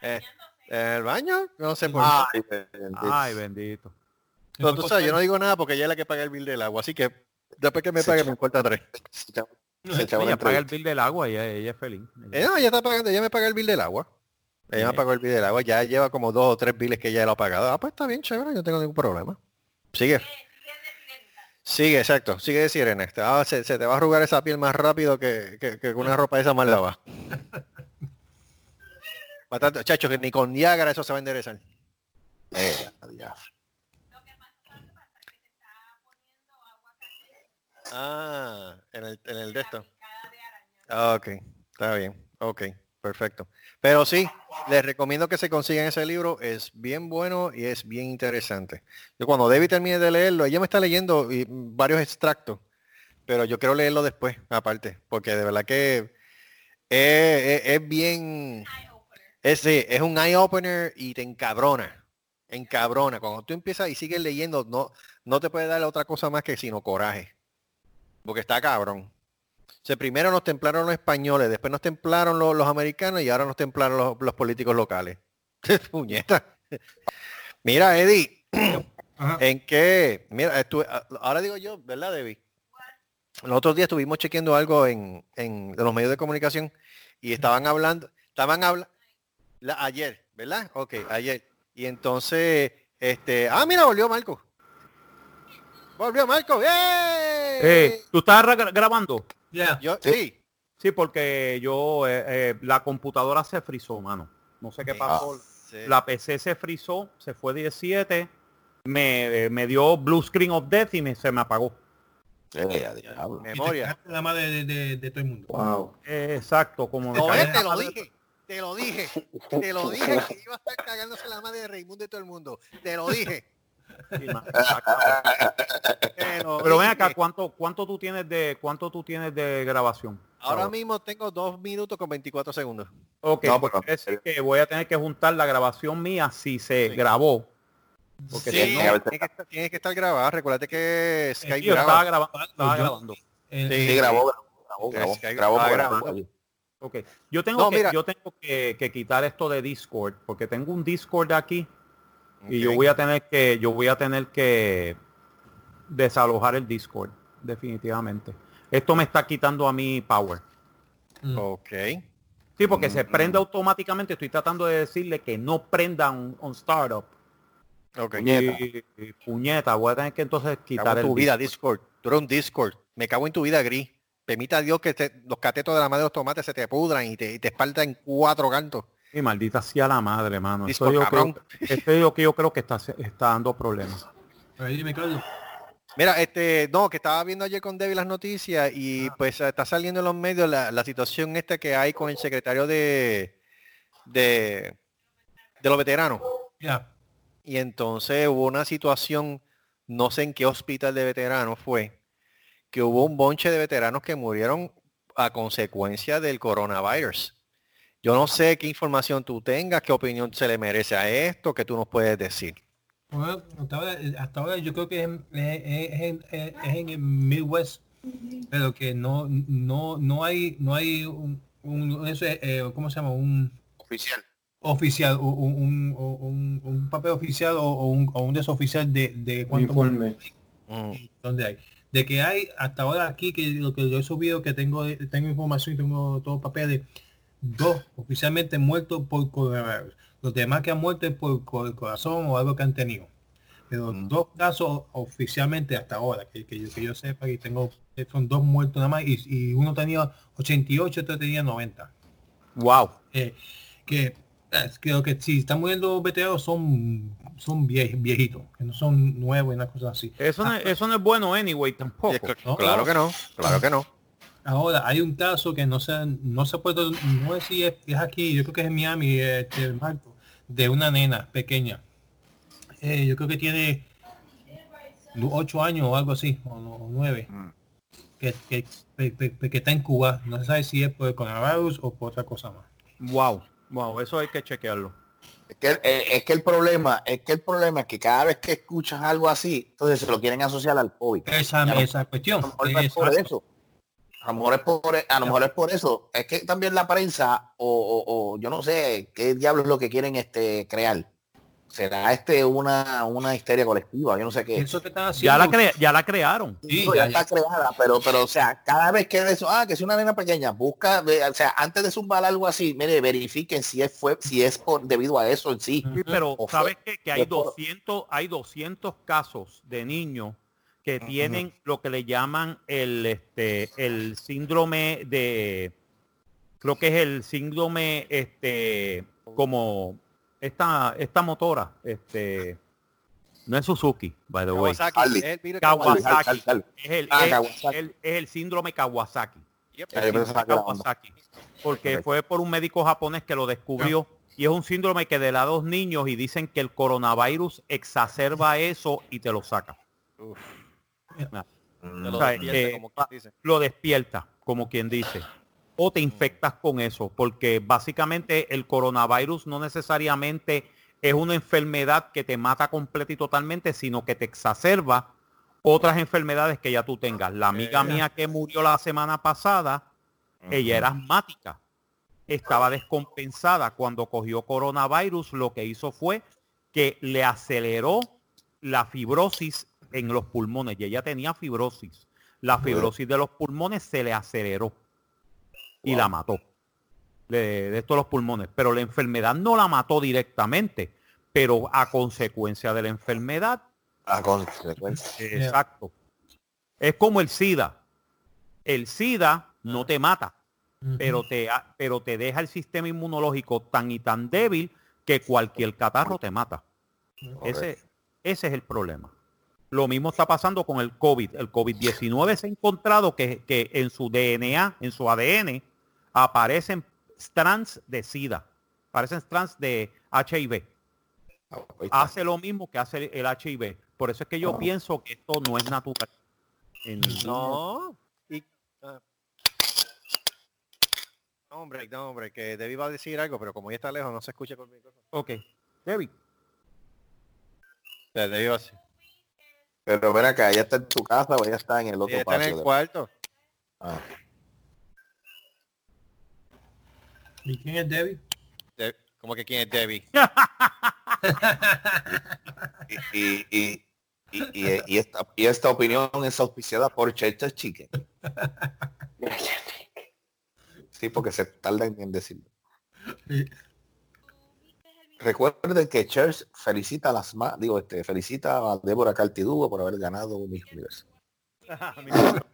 Eh, ¿En el baño? No sé por Ay, bendito. Ay, bendito. Pero tú sabes, yo no digo nada porque ella es la que paga el bill del agua, así que después que me pague me importa tres. Se Ella paga el bill del agua y ella, ella es feliz. Eh, no, ella está pagando, ella me paga el bill del agua. Ella me pagó el bill del agua, ya lleva como dos o tres billes que ella lo ha pagado. Ah, pues está bien, chévere, yo no tengo ningún problema. Sigue. Sigue, exacto, sigue de sirena. Te va- se, se te va a arrugar esa piel más rápido que, que, que una ropa de esa mal lavada. Bastante, chacho, que ni con Niágara eso se va a enderezar. Eh. Ah, en el, en el de esto. Ah, ok, está bien, ok, perfecto. Pero sí, les recomiendo que se consigan ese libro. Es bien bueno y es bien interesante. Yo cuando David termine de leerlo, ella me está leyendo y, mm, varios extractos, pero yo quiero leerlo después, aparte, porque de verdad que es, es- es bien, Eye opener. es, sí, es un eye opener y te encabrona. Encabrona. Cuando tú empiezas y sigues leyendo, no, no te puede dar otra cosa más que sino coraje. Porque está cabrón. O sea, primero nos templaron los españoles, después nos templaron los, los americanos y ahora nos templaron los, los políticos locales. Puñeta. Mira, Eddie, Ajá. en qué, mira, estuve- ahora digo yo, ¿verdad, Debbie? Los otros días estuvimos chequeando algo en, en los medios de comunicación y estaban hablando, estaban hablando, ayer, ¿verdad? Ok, ayer. Y entonces, este, ah, mira, volvió Marco. Volvió Marco, ¡bien! Eh, ¿Tú estás gra- grabando? Ya. Yo, Sí. sí. Sí, porque yo, eh, eh, la computadora se frizó, mano. No sé qué pasó. Sí. La PC se frizó, se fue 17, me, eh, me dio blue screen of death y me, se me apagó. Memoria. la madre de, de- de todo el mundo. Wow. Eh, exacto, como No, Te te lo dije. Te lo dije. Te lo dije que iba a estar cagándose la madre de Raimundo y todo el mundo. Te lo dije. Sí, Pero ven acá, ¿cuánto, cuánto tú tienes de cuánto tú tienes de grabación? Ahora mismo tengo dos minutos con 24 segundos. Ok, No, pues que voy a tener que juntar la grabación mía si se Sí. grabó. Porque Sí, si tiene no, tiene que, estar, tiene que estar grabada. Recuérdate que Skype yo estaba, graba. graba- estaba Yo- grabando. Eh, Sí. Sí, grabó, grabó, grabó, Es que grabó, grabando. grabó. Ok, yo tengo, No, que, mira. yo tengo que, que quitar esto de Discord, porque tengo un Discord aquí y yo voy a tener que, yo voy a tener que desalojar el Discord, definitivamente. Esto me está quitando a mí power. Ok. Sí, porque se Mm. prende automáticamente. Estoy tratando de decirle que no prenda un, un startup. Ok. Puñeta. Y, y puñeta, voy a tener que entonces quitar en el tu vida, Discord. Discord. Tú eres un Discord. Me cago en tu vida, Gris. Permita a Dios que te- los catetos de la madre de los tomates se te pudran y te, y te espaldan en cuatro cantos. Y maldita sea la madre, mano. Eso Discord, yo creo, es lo que yo creo que está, está dando problemas. dime, Carlos. Mira, este, no, que estaba viendo ayer con Debbie las noticias y pues está saliendo en los medios la, la situación esta que hay con el secretario de, de, de los veteranos. Ya. Y entonces hubo una situación, no sé en qué hospital de veteranos fue, que hubo un bonche de veteranos que murieron a consecuencia del coronavirus. Yo no sé qué información tú tengas, qué opinión se le merece a esto, que tú nos puedes decir. Bueno, hasta, ahora, hasta ahora yo creo que es, es- es en, es- es en el Midwest, pero que no no no hay no hay un, un- eso es, eh, ¿cómo se llama? Un Oficial. oficial, un, un, un- un papel oficial o, o un, o un desoficial de, de cuánto informe. Mm, donde hay. De que hay hasta ahora aquí que lo que yo he subido que tengo tengo información y tengo todos papeles dos oficialmente muertos por coronavirus. Los demás que han muerto es por, por el corazón o algo que han tenido. Pero Mm. dos casos oficialmente hasta ahora, que, que yo, que yo sepa que tengo, son dos muertos nada más y, y uno tenía 88, otro tenía 90. Wow. Eh, que creo que si están muriendo veteranos son son vie- viejitos, que no son nuevos y unas cosas así. Eso no, es- eso no es bueno anyway tampoco. es no, claro que no, claro que no. Ahora, hay un caso que no se, no se puede, no sé si es, es aquí, yo creo que es en Miami, este, Marco, de una nena pequeña. Eh, yo creo que tiene ocho años o algo así, o, nueve, Mm. que, que, que- que- que está en Cuba. No se sabe si es por el coronavirus o por otra cosa más. Wow. Wow, eso hay que chequearlo. Es que, eh, es que el problema, es que el problema es que cada vez que escuchas algo así, entonces se lo quieren asociar al COVID. Esa, esa cuestión. No es eso. A lo mejor es por, a lo mejor es por eso. Es que también la prensa, o, o- o yo no sé qué diablos es lo que quieren este crear. Será este una, una histeria colectiva, yo no sé qué. Eso que están Ya haciendo. la, cre- ya la crearon. Sí, No, ya, ya está creada, pero, pero, o sea, cada vez que eso, ah, que es una nena pequeña, busca, ve- o sea, antes de zumbar algo así, mire, verifiquen si es fue, si es por debido a eso en sí. Sí, pero fue- sabes que, que hay fue por- 200 hay 200 casos de niños que tienen lo que le llaman el este el síndrome de creo que es el síndrome este como esta esta motora este no es Suzuki by the way Kawasaki, es el Kawasaki. Es el, Ah, es- Kawasaki. el- es el síndrome Kawasaki Yep. Porque fue por un médico japonés que lo descubrió y es un síndrome que le da a dos niños y dicen que el coronavirus exacerba eso y te lo saca. Uf, Ah, lo o sea, despierta, eh, como quien dice. Lo despierta, como quien dice. O te infectas con eso, porque básicamente el coronavirus no necesariamente es una enfermedad que te mata completa y totalmente, sino que te exacerba otras enfermedades que ya tú tengas. La amiga mía que murió la semana pasada, ella era asmática. Estaba descompensada cuando cogió coronavirus. Lo que hizo fue que le aceleró la fibrosis en los pulmones. Y ella tenía fibrosis. La fibrosis de los pulmones se le aceleró y la mató. De, de estos los pulmones. Pero la enfermedad no la mató directamente. Pero a consecuencia de la enfermedad, A consecuencia. exacto. Es como el SIDA. El SIDA no te mata, pero te, pero te deja el sistema inmunológico tan y tan débil que cualquier catarro te mata. Ese, ese es el problema. Lo mismo está pasando con el COVID. El COVID-19 se ha encontrado que, que en su DNA, en su ADN, aparecen strands de SIDA, aparecen strands de HIV. Está. Hace lo mismo que hace el HIV. Por eso es que yo pienso que esto no es natural. No. Y, ah. No, hombre, no, hombre, que Debbie va a decir algo, pero como ya está lejos, no se escucha por mi micrófono. Ok. Debbie. Debbie va a decir. Pero ven acá, ¿ya está en tu casa o ya está en el Sí, otro está en patio? el de- cuarto. Ah. ¿Y quién es Debbie? De- ¿Cómo que quién es Debbie? Y, y, y, y, y- y esta, y esta opinión es auspiciada por Chester Chicken. Sí, porque se tarda en decirlo. Recuerden que Church felicita a las ma- digo, este, felicita a Débora Cartidugo por haber ganado un Miss Universo.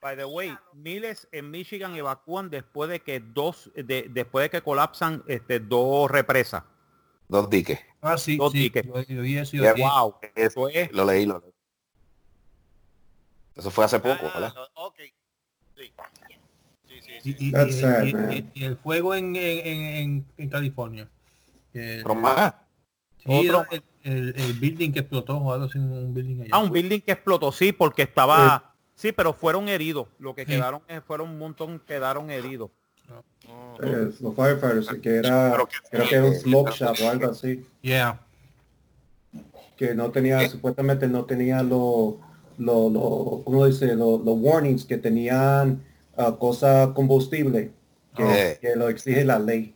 By the way, miles en Michigan evacúan después de que dos, de- después de que colapsan este, dos represas. Dos diques. Ah, sí, Dos sí. tickets. Yo, yo. Wow. Es- Eso es. lo leí, lo leí. Eso fue hace poco, Ah, ¿verdad? ok. Sí. Y, sí. y- That's y- sad, y- man. y- y el fuego en, en, en, en California. Más. sí, Otro- el, el, el building que explotó o algo así, un building allá. Ah, un building que explotó, sí, porque estaba... Sí, pero fueron heridos. Lo que Sí. quedaron eh, fueron un montón, quedaron heridos. Mm. Eh, los firefighters, que era, que- creo que un smoke shop o algo así, Yeah. que no tenía, supuestamente no tenía los, lo, lo, ¿cómo dice? Los los warnings que tenían ah, cosa combustible, que, Oh. que lo exige la ley.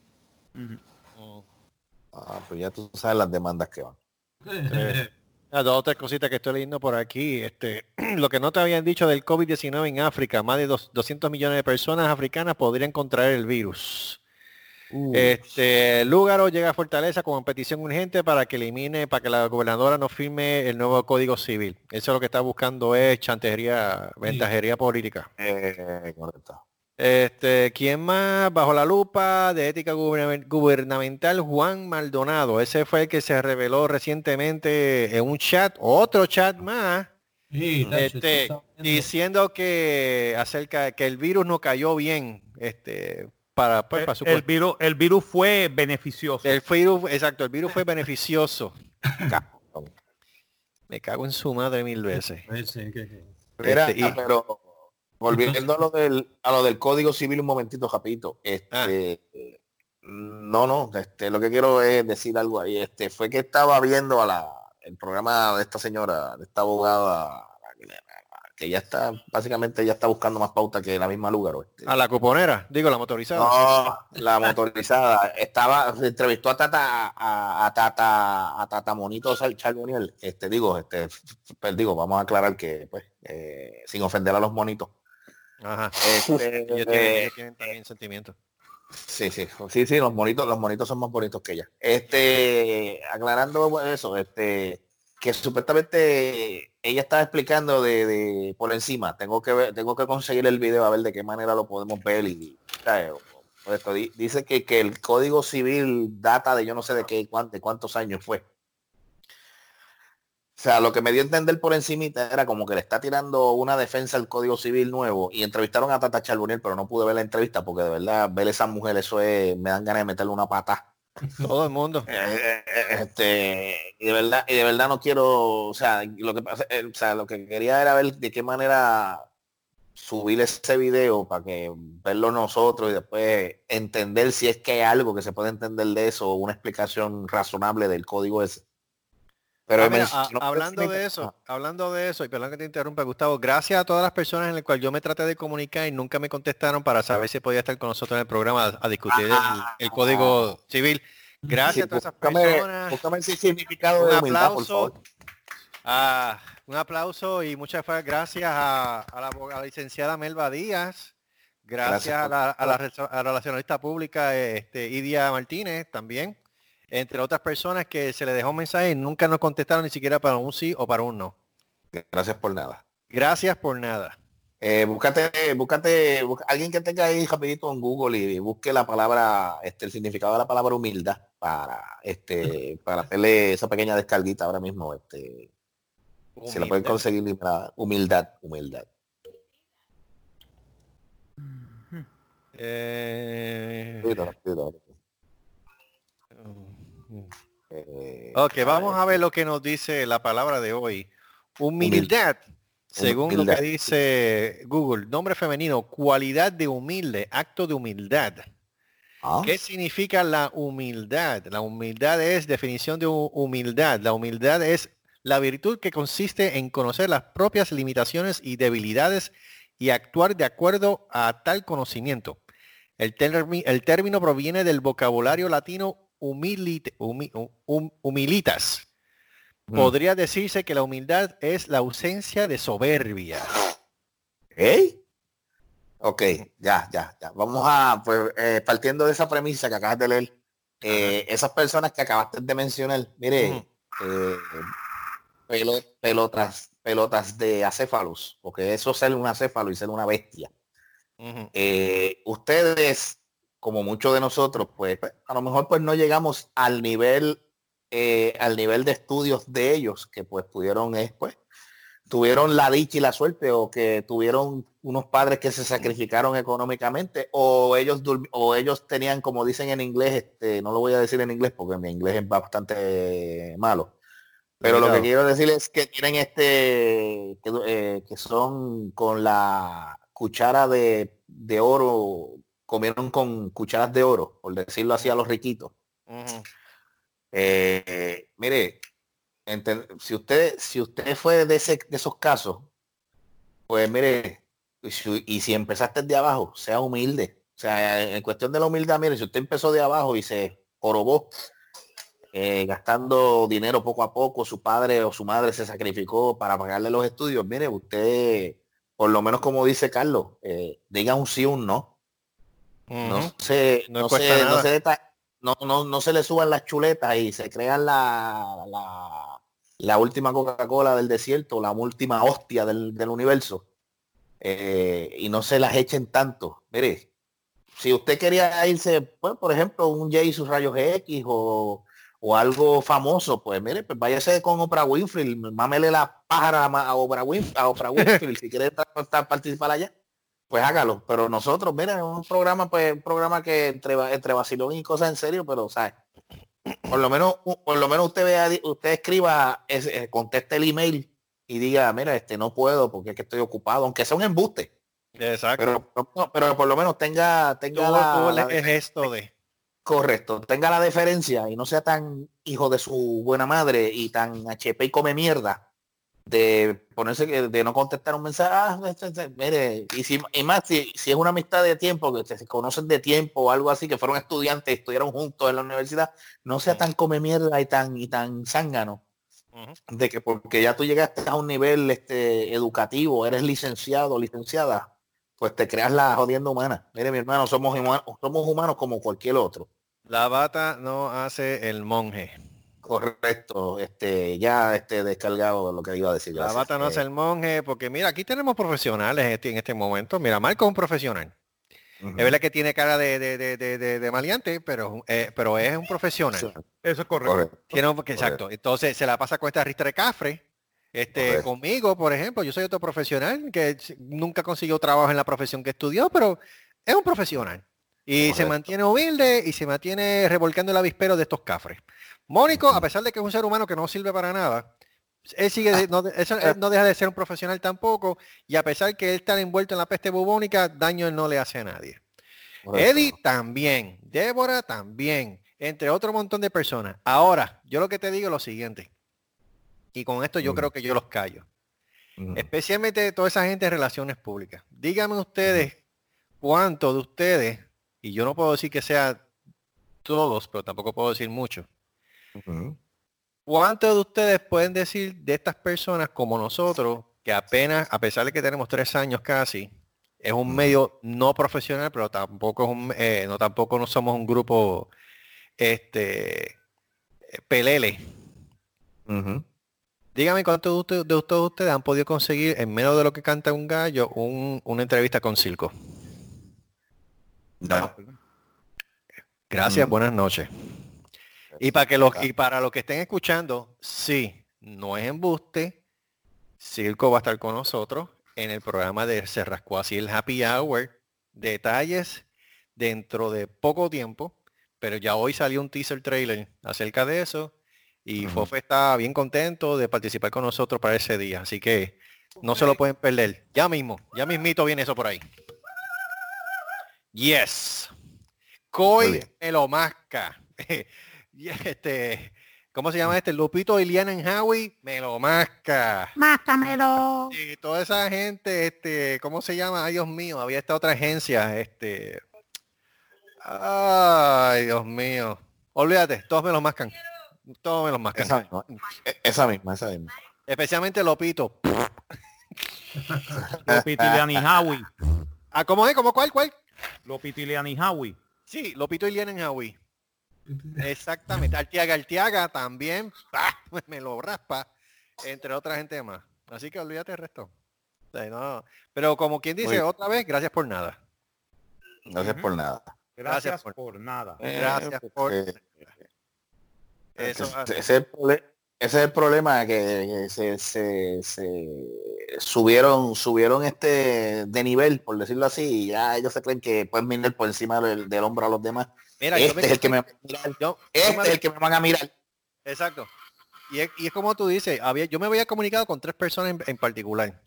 Ah, pues ya tú sabes las demandas que van. Ah, dos o tres cositas que estoy leyendo por aquí. Este, lo que no te habían dicho del COVID-19 en África, más de dos- 200 millones de personas africanas podrían contraer el virus. Este, Lúgaro llega a Fortaleza con petición urgente para que elimine, para que la gobernadora no firme el nuevo código civil. Eso es lo que está buscando es chantería, ventajería política. Eh, correcto. Este, ¿quién más? Bajo la lupa de ética gubernamen- gubernamental, Juan Maldonado. Ese fue el que se reveló recientemente en un chat, otro chat más, Sí, este, diciendo que acerca que el virus no cayó bien, este, para, pues, para su el, virus, el virus fue beneficioso. El virus, exacto, el virus fue beneficioso. Me cago en su madre mil veces. Mira, Este, y- pero volviendo a lo del a lo del código civil un momentito, rapidito. Este no, no, este lo que quiero es decir algo ahí. Este fue que estaba viendo a la el programa de esta señora, de esta abogada que ya está, básicamente ya está buscando más pauta que la misma lugar. Este. A la cuponera, digo, la motorizada. No, la motorizada. Estaba, entrevistó a Tata, a, a Tata, a Tata Monito Sal- Charboniel. Este, digo, este, f- digo, vamos a aclarar que, pues, eh, sin ofender a los monitos. Ajá. Este, Ellos tienen, eh, ellos tienen también sentimientos. sí, sí, sí, sí, los monitos, los monitos son más bonitos que ella. Este, aclarando pues, eso, este, que supuestamente ella estaba explicando de, por encima. Tengo que ver, tengo que conseguir el video a ver de qué manera lo podemos ver y. Por esto, di- dice que, que el código civil data de yo no sé de qué de cuántos años fue. O sea, lo que me dio a entender por encimita era como que le está tirando una defensa al Código Civil nuevo y entrevistaron a Tata Charboniel, pero no pude ver la entrevista porque de verdad ver a esa mujer, eso es, me dan ganas de meterle una pata. Todo el mundo. Eh, eh, este, y de verdad, y de verdad no quiero, o sea, lo que pasa, eh, o sea, lo que quería era ver de qué manera subir ese video para que verlo nosotros y después entender si es que hay algo que se puede entender de eso una explicación razonable del código ese. Pero Ah, mira, a- hablando de eso, hablando de eso, y perdón que te interrumpa, Gustavo, gracias a todas las personas en las cuales yo me traté de comunicar y nunca me contestaron para saber si podía estar con nosotros en el programa a, a discutir el, el código civil. Gracias a todas esas personas. búscame significado Un de humildad, por aplauso. favor. Ah, un aplauso y muchas gracias a, la, la licenciada Melba Díaz. Gracias, Gracias a, la, a la rela- a la relacionalista pública este, Idia Martínez también. Entre otras personas que se le dejó un mensaje y nunca nos contestaron ni siquiera para un sí o para un no. Gracias por nada. Gracias por nada. Eh, búscate, búscate, alguien que tenga ahí rapidito en Google y busque la palabra, este, el significado de la palabra humildad para, este, para hacerle esa pequeña descarguita ahora mismo, este, si la pueden conseguir librada. humildad, humildad. Eh, Eh, Ok, vamos a ver lo que nos dice la palabra de hoy. Humildad. Según lo que dice Google, nombre femenino, cualidad de humilde, acto de humildad. ah, ¿Qué significa la humildad? La humildad es definición de hu- humildad. La humildad es la virtud que consiste en conocer las propias limitaciones y debilidades y actuar de acuerdo a tal conocimiento. El término proviene del vocabulario latino humilite- humi- hum- humilitas. Mm. Podría decirse que la humildad es la ausencia de soberbia. ¿eh? Ok, ya, ya, ya. Vamos a, pues, eh, partiendo de esa premisa que acabas de leer, eh, esas personas que acabaste de mencionar, mire, eh, pelo- pelotas, pelotas de acéfalos, porque eso es ser un acéfalo y ser una bestia. Eh, ustedes, como muchos de nosotros, pues pues, a lo mejor pues no llegamos al nivel, eh, al nivel de estudios de ellos, que pues pudieron, eh, pues, tuvieron la dicha y la suerte, o que tuvieron unos padres que se sacrificaron económicamente, o ellos o ellos tenían, como dicen en inglés, este, no lo voy a decir en inglés porque mi inglés es bastante malo. Pero lo que quiero decir es que tienen este, que, eh, que son con la cuchara de, de oro, comieron con cucharas de oro, por decirlo así a los riquitos. Eh, mire, si usted, si usted fue de, ese, de esos casos, pues mire, y si, empezaste de abajo, sea humilde. O sea, en cuestión de la humildad, mire, si usted empezó de abajo y se jorobó, eh, gastando dinero poco a poco, su padre o su madre se sacrificó para pagarle los estudios, mire, usted, por lo menos como dice Carlos, eh, diga un sí o un no. No se, No se, no, se no, no, no se le suban las chuletas y se crean la, la, la última Coca-Cola del desierto, la última hostia del, del universo. eh, y no se las echen tanto. Mire, si usted quería irse, pues, por ejemplo, un Jay sus rayos X o, o algo famoso, pues mire, pues váyase con Oprah Winfrey, mámele la pájara a, Oprah Winfrey, a Oprah Winfrey si quiere participar allá pues hágalo. Pero nosotros, mira, es un programa, pues, un programa que entre, entre vacilón y cosas en serio, pero ¿sabes? Por lo menos, por lo menos usted vea, usted escriba, eh, conteste el email y diga, mira, este no puedo porque es que estoy ocupado, aunque sea un embuste. Exacto. Pero, pero, pero por lo menos tenga, tenga la, la- el gesto de. correcto, tenga la deferencia y no sea tan hijo de su buena madre y tan HP y come mierda de ponerse que- de no contestar un mensaje ah, este, este, mire y si y más si, si es una amistad de tiempo que se conocen de tiempo o algo así que fueron estudiantes estudiaron juntos en la universidad no sea tan come mierda y tan y tan zángano. De que porque ya tú llegaste a un nivel este educativo eres licenciado licenciada pues te creas la jodienda humana. Mire mi hermano somos humanos somos humanos como cualquier otro. La bata no hace el monje. Correcto este ya este descargado lo que iba a decir La bata no Eh, hace el monje, porque mira, aquí tenemos profesionales en este, en este momento. Mira, Marco es un profesional. Es verdad que tiene cara de, de, de, de, de- de maleante, pero, eh, pero es un profesional. Sí, Eso es correcto. correcto. Tiene un- exacto. Entonces se la pasa con esta ristra de cafre Este, Correcto. conmigo, por ejemplo, yo soy otro profesional que nunca consiguió trabajo en la profesión que estudió, pero es un profesional. Y se mantiene humilde y se mantiene revolcando el avispero de estos cafres. Mónico, a pesar de que es un ser humano que no sirve para nada, él sigue, de- no, de- eso- él no deja de ser un profesional tampoco, y a pesar que él está envuelto en la peste bubónica, daño él no le hace a nadie. Correcto. Eddie también, Débora también, entre otro montón de personas. Ahora, yo lo que te digo es lo siguiente, y con esto yo Mm. creo que yo los callo, Ujú. especialmente toda esa gente de relaciones públicas. Díganme ustedes cuántos de ustedes, y yo no puedo decir que sea todos, pero tampoco puedo decir ¿Cuántos de ustedes pueden decir de estas personas como nosotros, que apenas, a pesar de que tenemos tres años casi, es un medio no profesional, pero tampoco es un, eh, no tampoco no somos un grupo este pelele. Dígame cuántos de ustedes, de ustedes han podido conseguir en menos de lo que canta un gallo un- una entrevista con Circo. No. Gracias, buenas noches. Y para que los y para los que estén escuchando, sí, no es embuste. Circo va a estar con nosotros en el programa de Se Rascó Así el Happy Hour. Detalles dentro de poco tiempo, pero ya hoy salió un teaser trailer acerca de eso y Ujú. Fofe está bien contento de participar con nosotros para ese día, así que no se lo pueden perder. Ya mismo, ya mismito viene eso por ahí. Yes. Coy bien. lo. Y este, ¿cómo se llama este? Lupito Iliana en Howie me lo masca. Máscamelo. Y toda esa gente, este, ¿cómo se llama? Ay, Dios mío, había esta otra agencia, este. Ay, Dios mío. Olvídate, todos me los mascan. Todos me los mascan. Esa misma. E- Esa misma, esa misma. Especialmente Lopito. Lopito Ilianihawi. Ah, ¿cómo es? ¿Cómo cuál? ¿Cuál? Lopito Ilianihawi. Sí, Lopito Iliana en Howie. Exactamente. Artiaga, Artiaga también. ¡pah! Me lo raspa. Entre otra gente más. Así que olvídate el resto. O sea, no. Pero como quien dice Muy- otra vez, gracias por nada. Gracias por nada. Gracias, Gracias por, por- nada. Gracias Eh, por- eh, Eso ese, es el prole- ese es el problema que, que se, se- se subieron subieron este de nivel por decirlo así y ya ellos se creen que pueden mirar por encima del, del hombro a los demás Mira, yo este me- es el que me van a mirar yo- yo este me- es el que me van a mirar Exacto. Y es, y es como tú dices, había, yo me había comunicado con tres personas en, en particular.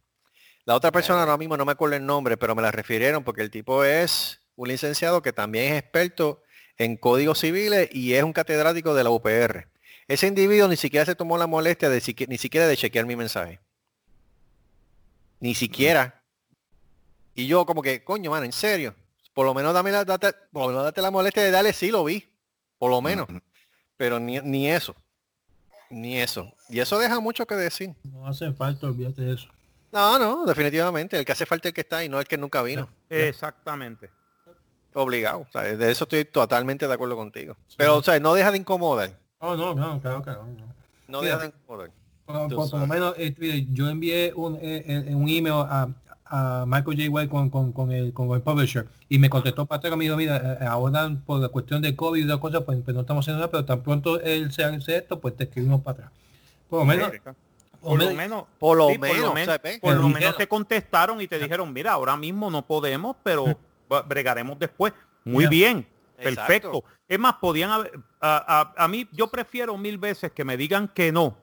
La otra persona ahora mismo no me acuerdo el nombre, pero me la refirieron porque el tipo es un licenciado que también es experto en códigos civiles y es un catedrático de la UPR. Ese individuo ni siquiera se tomó la molestia de ni siquiera de chequear mi mensaje. Ni siquiera. Y yo como que, coño, mano, en serio. Por lo menos dame la, date, por lo menos date la molestia de darle, sí lo vi. Por lo menos. Pero ni, ni eso. Ni eso. Y eso deja mucho que decir. No hace falta, olvídate de eso. No, no, definitivamente. El que hace falta es el que está y no el que nunca vino. Exactamente. Obligado. o sea, de eso estoy totalmente de acuerdo contigo. Pero, o sea, no deja de incomodar. Oh, no, no, claro que no. no. Mira. deja de incomodar. Por, Tú por- por lo menos eh, mire, yo envié un, eh, eh, un email a, a Michael J. White con, con, con el, con el publisher y me contestó para atrás y me dijo, mira, ahora por la cuestión de COVID y de cosas, pues, pues no estamos haciendo nada, pero tan pronto él se hace esto, pues te escribimos para atrás. Por lo menos, Por lo menos- Por lo sí, por menos. lo por lo menos dijeron- te contestaron y te dijeron, mira, ahora mismo no podemos, pero va- bregaremos después. Muy bien, Exacto. perfecto. Es más, podían haber, a, a- a mí yo prefiero mil veces que me digan que no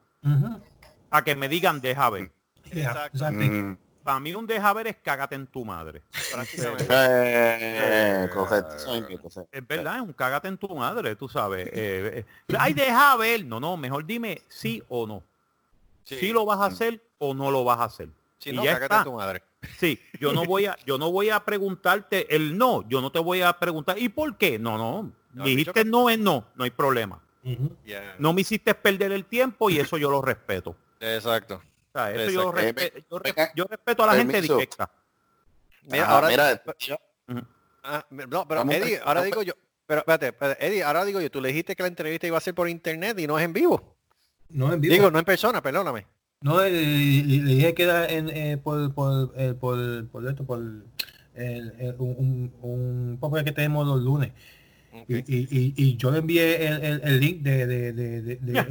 a que me digan deja ver. Ya, Exacto. exacto. Mm. Para mí un deja ver es cágate en tu madre. Eh, correcto, sí. Es verdad, es un cágate en tu madre, tú sabes. Eh, eh, ay, deja ver. No, no, mejor dime sí o no. Sí. Si lo vas a hacer o no lo vas a hacer. Si y no, ya cágate está. en tu madre. Sí, yo no voy a, yo no voy a preguntarte el no, yo no te voy a preguntar, ¿y por qué? No, no, No, dijiste no es no, no hay problema. Ya. No me hiciste perder el tiempo y eso yo lo respeto. Exacto. O sea, eso yo, respe- yo, re- Venga, yo respeto a la gente directa. Mira, ahora, mira, yo- Ah, no, pero Vamos Eddie, ahora digo yo, pero espérate, espérate, Eddie, ahora digo yo, tú le dijiste que la entrevista iba a ser por internet y no es en vivo. No en vivo. Digo, no en persona, perdóname. No, eh, le, le dije que era en, eh, por, por, eh, por, por esto, por el, el- un, un, un podcast que tenemos los lunes. Y, y, y, y yo le envié el, el, el link de, de, de, de, de- de- de-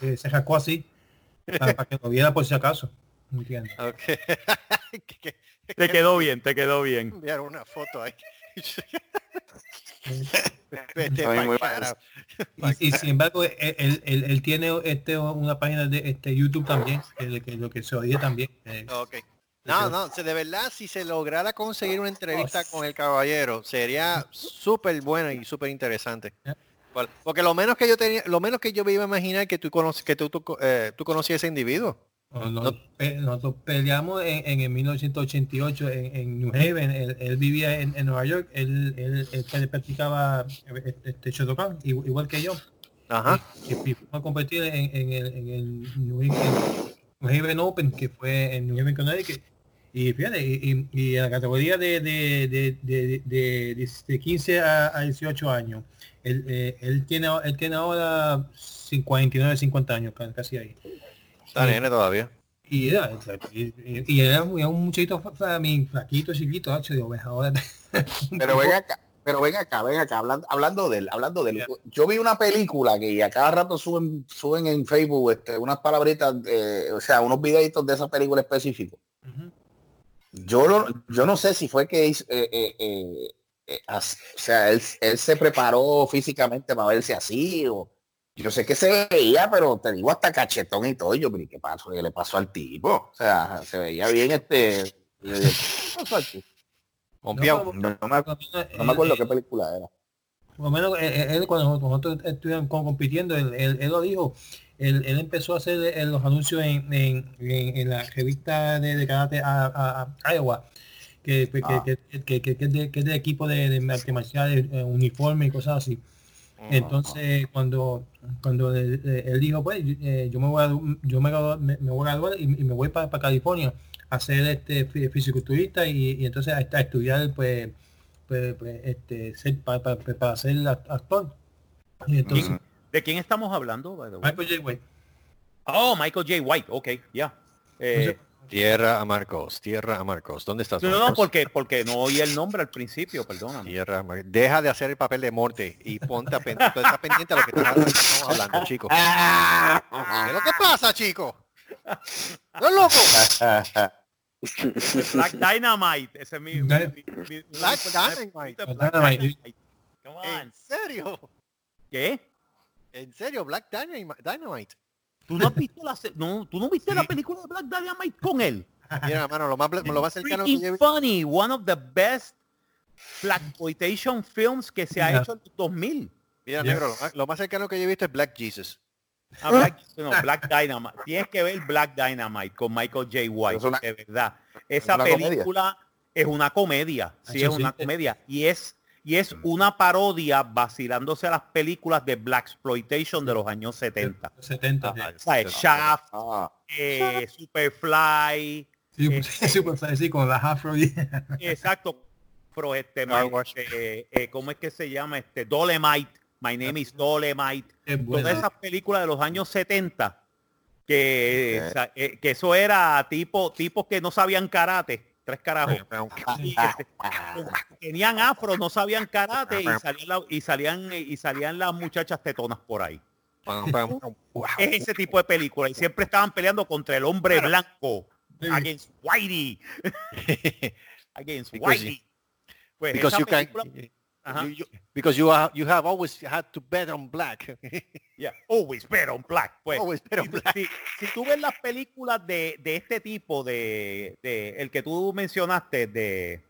de- de- se rascó así. Para, para que lo viera por si acaso. ¿entiendes? Ok. Que- que- Te quedó bien, te quedó bien. enviar una foto ahí. Vete muy carajo. Y, y sin embargo, él, él- él- él tiene este una página de este YouTube también, que, que lo que se oye también. eh, Ok. No, no, si de verdad, si se lograra conseguir una entrevista con el caballero, sería súper buena y súper interesante. Por- Porque lo menos que yo tenía, lo menos que yo me iba a imaginar que tú conoces, que tú, tú, eh, tú conocías a ese individuo. nos- pe- nosotros peleamos en, en el 1988 en, en New Haven. Él, él vivía en, en Nueva York. Él, él, él practicaba eh, este Shotokan, igual, igual que yo. Ajá. y, y fuimos a competir en, en el, en el New, Haven, New Haven Open, que fue en New Haven, Connecticut. Y fíjate, y, y- y en la categoría de, de, de, de, de- de- de 15 a, a 18 años, él, eh, él, tiene, él tiene ahora 49, 50 años, ca- casi ahí. Está nene todavía. Y era, y, y- y era un, muchachito fa- mi flaquito, chiquito, hacho, digo, "Ves, ahora Pero ven acá, pero ven acá, ven acá, hablando, hablando de él, hablando de él. Yo vi una película que a cada rato suben, suben en Facebook este, unas palabritas, eh, o sea, unos videitos de esa película específica. Ujú. Yo no, yo no sé si fue que eh, eh, eh, eh, as- o sea, él, él se preparó físicamente para verse así o yo sé que se veía, pero te digo hasta cachetón y todo. y Yo, pero ¿y ¿qué pasó? ¿Qué le pasó al tipo? O sea, se veía bien este. yo dije, ¿qué pasó al tipo? Pompeado. No, no me, no acuerdo él- qué película era. Por lo menos eh, eh, él, cuando nosotros, estuvimos co- compitiendo, él, él- él lo dijo, él, él empezó a hacer eh, los anuncios en, en- en- en la revista de, de karate a, a- a Iowa, que, que, Ah. que, que- que- de, que es de equipo de, de marciales, eh, uniforme y cosas así. Entonces, cuando cuando él, eh, él dijo, pues, eh, yo me voy a, yo me, me, me voy a graduar y, y me voy para California a ser este fi- fisiculturista y, y entonces a, a estudiar, pues, pues, pues, este, ser, para, para, para ser act- actor. Y entonces. ¿De quién estamos hablando? by the way? Michael J. White. Oh, Michael J. White, ok, ya. Eh, Tierra a Marcos, tierra a Marcos. ¿Dónde estás? no, no, porque, porque no oí el nombre al principio, perdóname. Tierra a Mar- Deja de hacer el papel de Morte y ponte a pen- tú estás pendiente a lo que estamos hablando, chico. ¿Qué es lo que pasa, chico? ¿No es loco? Black Dynamite, ese es mi... Dynamite. Black Dynamite. Come ¿En on. serio? ¿Qué? ¿En serio? Black Dynamite. ¿Tú no, has visto la, no, ¿tú no viste la película de Black Dynamite con él? Mira, hermano, lo más, lo más cercano que Freaking yo he visto. funny, one of the best exploitation films que se ha Yeah. hecho en los 2000. Mira, negro, lo más, lo más cercano que yo he visto es Black Jesus. Ah, Black, no, Black Dynamite. Tienes que ver Black Dynamite con Michael J. White, Es una- de verdad. Esa comedia. película es una comedia, sí, Eso es sí. una comedia. Y es, y es una parodia vacilándose a las películas de Black Exploitation de los años 70. 70. Ajá. O sea, Shaft, Ah, eh, Superfly, Sí, Eh, sí, sí, pues, sí, con la afro. exacto. Pero este, este, eh, ¿cómo es que se llama? Este, Dolemite. My name is Dolemite. Todas esas películas de los años 70 que, Ok. o sea, eh, que eso era tipo tipos que no sabían karate tres carajos. Y, este, tenían afro no sabían karate y salían la- y salían eh, y salían las muchachas tetonas por ahí. Es ese tipo de película y siempre estaban peleando contra el hombre blanco. against Whitey. Against Whitey. Pues Because esa you can, you, you- because you are, you have always had to bet on black. Yeah, always bet on black. Pues, Always bet on si, tú- black. si- si tú ves las películas de, de este tipo, de, de el que tú mencionaste, de,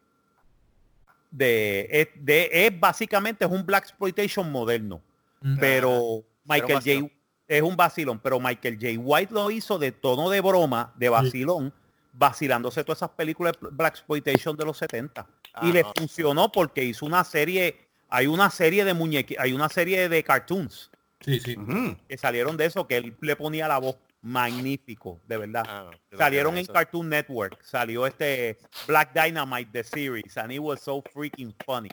de, es, de- es básicamente es un black exploitation moderno, Mm. pero Michael vacilón. J. es un vacilón, pero Michael J. White lo hizo de tono de broma, de vacilón, vacilándose todas esas películas de black exploitation de los 70 y Ah, le no. funcionó porque hizo una serie, hay una serie de muñequitos, hay una serie de cartoons Sí, sí. Ujú. que salieron de eso, que él le ponía la voz magnífico, de verdad. Ah, no, Salieron en. Cartoon Network, salió este Black Dynamite the series, and it was so freaking funny.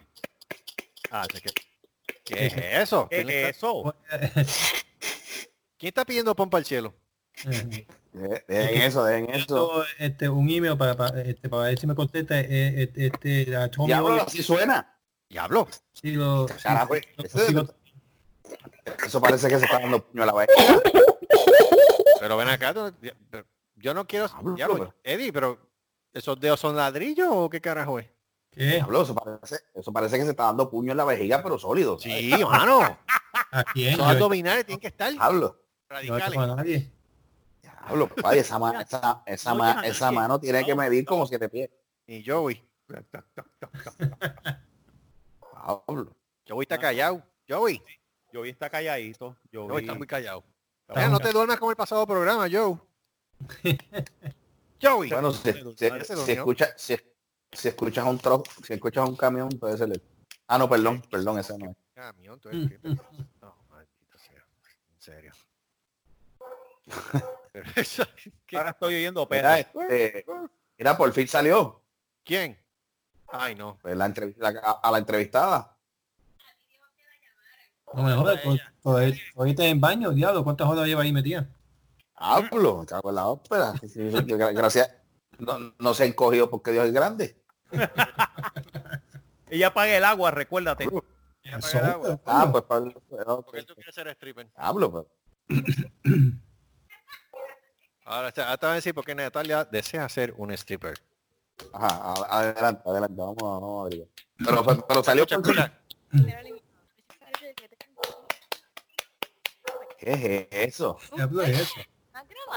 Ah, ¿qué, qué es eso? ¿Qué ¿Quién, le es está, eso? quién está pidiendo pompa al cielo? De- dejen eso, dejen eso. esto, este, un email para, para, este, para ver si me contesta. eh, este, este, la Tommy Diablo, Oliver, así suena. Diablo. sí, lo, Carajo, sí, eso- sí, lo- Eso parece que se está dando puño a la vez. Pero ven acá, yo no quiero... Diablo, diablo, pero- Eddie, pero ¿esos dedos son ladrillos o qué carajo es? ¿Qué? Diablo, eso parece, eso parece que se está dando puño en la vejiga, pero sólido. ¿sabes? Sí, mano. ¿A quién? Yo, abdominales tienen que estar Diablo, no radicales. a nadie. papá, y esa, ma- esa, esa, ma- esa mano tiene que medir como siete pies. Y Joey. Diablo. Joey está callado. Joey. Joey está calladito. Joey, Joey está muy callado. está no te duermas como el pasado programa, Joe. Joey. Bueno, si, Bueno, si- escucha, escuchas un tro, si escuchas un camión, puede ser el. Ah, no, perdón, perdón, ese no es. Camión, tú eres que- No, maldito sea. En serio. Pero eso- ¿qué? Ahora estoy oyendo Mira, este, mira, por fin salió ¿Quién? Ay, no. pues, la entrevista, a, a la entrevistada. No me jodas, todavía todavía está en baño, diablo. ¿Cuántas horas lleva ahí metida? Hablo, cago en la ópera. Gracias. No, no se ha encogido porque Dios es grande. Ella apaga el agua, recuérdate. Ya apaga el agua. Ah, pues Pablo, bueno, ¿Por qué tú quieres ser stripper? hablo, pues. Ahora, te voy a decir por qué Natalia desea ser un stripper. Ajá, adelante, adelante, vamos, vamos a ver. Pero, pero, pero salió escucha. ¿Qué es eso? Diablo es eso.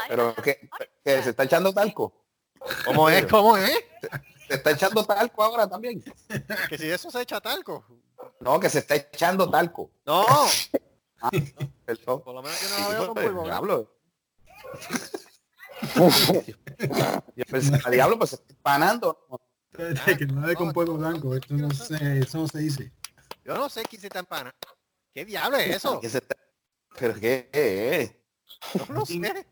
Pero que, que se está echando talco. ¿Cómo es? ¿Cómo es? Se está echando talco ahora también. Que si eso se echa talco. No, que se está echando talco. No. Perdón. Por lo menos yo no la veo con polvo. Yo pensé, "Ah, diablo, pues panando. Espérate, que no de con polvo blanco. Esto no se, eso no se dice. Yo no sé quién se está empana. ¿Qué diablo es eso? Se está- Pero qué es. Yo no sé.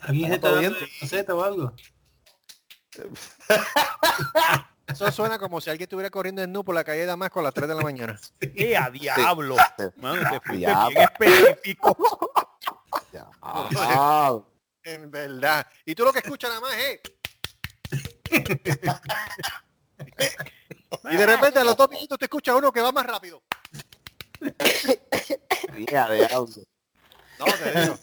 ¿Alguien se está ¿Todo dando receta o algo? Eso suena como si alguien estuviera corriendo en nu por la calle de Damasco a las 3 de la mañana. ¡Qué a diablo! Mano, te fuiste Diablo. bien específico. En verdad. Y tú lo que escuchas nada más es... y de repente a los dos minutos te escucha uno que va más rápido. mira, diablo. No, te digo.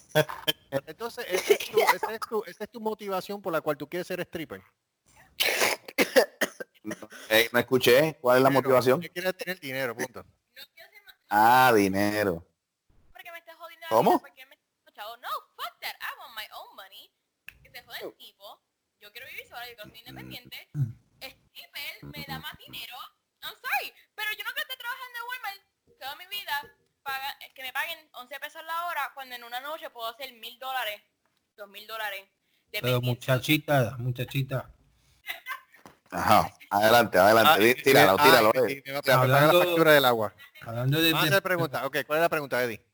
Entonces, esa es, tu, esa es tu- esa es tu motivación por la cual tú quieres ser stripper. Eh, no escuché. ¿Cuál es la Dinero. motivación? Tú quieres tener dinero, punto. Ah, dinero. Porque me estás jodiendo. ¿Cómo? porque me estás. No, fuck that. I want my own money. Que se jode el tipo. Sola, yo ser independiente. Stripper me da más dinero. I'm sorry. Pero yo no quiero estar trabajando en Walmart toda mi vida. Paga, que me paguen 11 pesos la hora cuando en una noche puedo hacer mil dólares. Dos mil dólares. Pero muchachita, muchachita. Ajá. Adelante, adelante. Ah, tíralo, ah, tíralo. y- eh. y me va a pagar la Hablando- factura del agua. Hablando de... Vamos a de- hacer pregunta. Ok, ¿cuál es la pregunta, Eddie?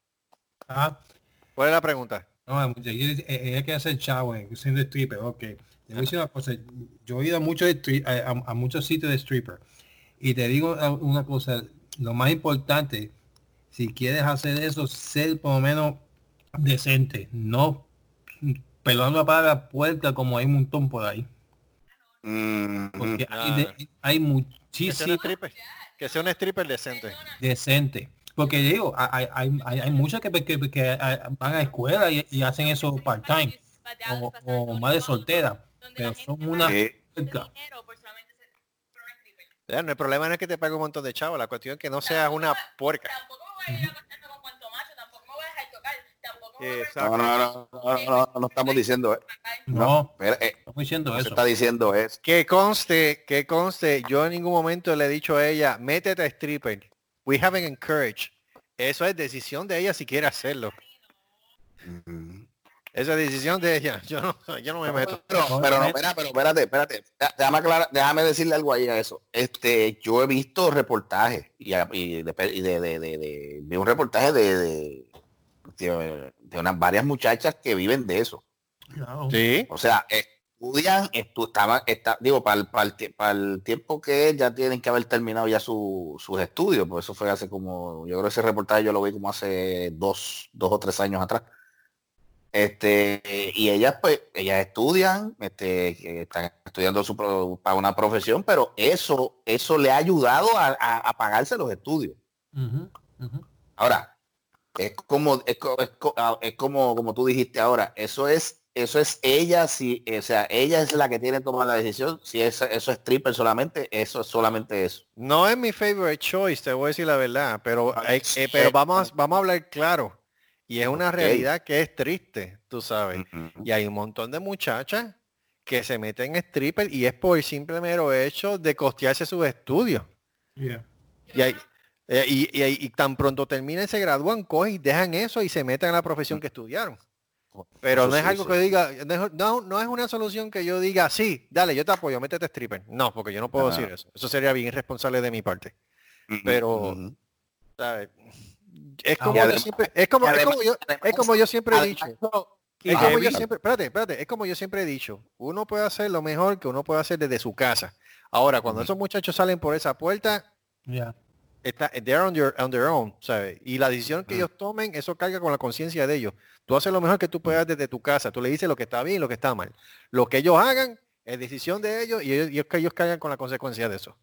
Ah, ¿Cuál es la pregunta? no, ella, ella quiere hacer chavo, eh, siendo stripper, ok. Te voy a decir una cosa, yo he ido a muchos, a, a- a muchos sitios de stripper y te digo una cosa, lo más importante, si quieres hacer eso, ser por lo menos decente, no pelando para la puerta como hay un montón por ahí. Mm, Porque hay, de- hay Que sea un stripper. Que sea un stripper decente. decente. Porque digo, hay, hay, hay, hay muchos que, que, que, van a escuela y, y hacen eso part-time o, o madre soltera, pero son una sí. puerca. dinero por solamente ser no, el problema no es que te pague un montón de chavos, la cuestión es que no seas una puerca. Tampoco me voy a ir a con cuanto macho, tampoco me voy a dejar tocar, tampoco me voy a. No, no, no, no, no, no, no estamos diciendo, eh. No, Espera, eh, estoy diciendo se eso. está diciendo eso. Que conste, que conste, yo en ningún momento le he dicho a ella, métete a stripper. We haven't encouraged. Eso es decisión de ella si quiere hacerlo. Mm. Esa es decisión de ella. Yo no, yo no me meto. Pero, pero no, espera, pero espérate, espérate. Déjame, aclarar- déjame decirle algo ahí a eso. Este, yo he visto reportajes y, y de, y de, de, de- de- vi un reportaje de, de, de- de unas varias muchachas que viven de eso. Sí. O sea, estudian, estu- estaban, está, digo, para el, para, el, tie- para el tiempo que es, ya tienen que haber terminado ya su- sus estudios, pues eso fue hace como, yo creo que ese reportaje yo lo vi como hace dos, dos o tres años atrás. Este, y ellas pues, ellas estudian, este, que están estudiando su pro- para una profesión, pero eso, eso le ha ayudado a, a- a pagarse los estudios. Ahora, es como, es, es ah, es como, como tú dijiste ahora, eso es, eso es ella, si, o sea, ella es la que tiene que tomar la decisión, si es, eso es stripper solamente, eso es solamente eso. No es mi favorite choice, te voy a decir la verdad, pero, eh, pero vamos, a- vamos a hablar claro. Y es una realidad que es triste, tú sabes. Y hay un montón de muchachas que se meten en stripper y es por el simple mero hecho de costearse sus estudios. Yeah. Y, hay- eh, y, y- y tan pronto terminan, se gradúan, cogen y dejan eso y se meten en la profesión que estudiaron. Pero Eso no es sí, algo sí. que diga, no, es- no, es una solución que yo diga, sí, dale, yo te apoyo, métete stripper. No, porque yo no puedo decir eso. Eso sería bien irresponsable de mi parte. Pero-. ¿sabes? Es Ah, como y yo siempre, es como, es como yo, es como siempre he dicho. Es como yo siempre, espérate, espérate, es como yo siempre he dicho, uno puede hacer lo mejor que uno puede hacer desde su casa. Ahora, cuando esos muchachos salen por esa puerta, Yeah. está, they're on their, on their own, ¿sabes? Y la decisión que ellos tomen, eso carga con la conciencia de ellos. Tú haces lo mejor que tú puedas desde tu casa, tú le dices lo que está bien y lo que está mal. Lo que ellos hagan es decisión de ellos y ellos, es ellos cargan con la consecuencia de eso.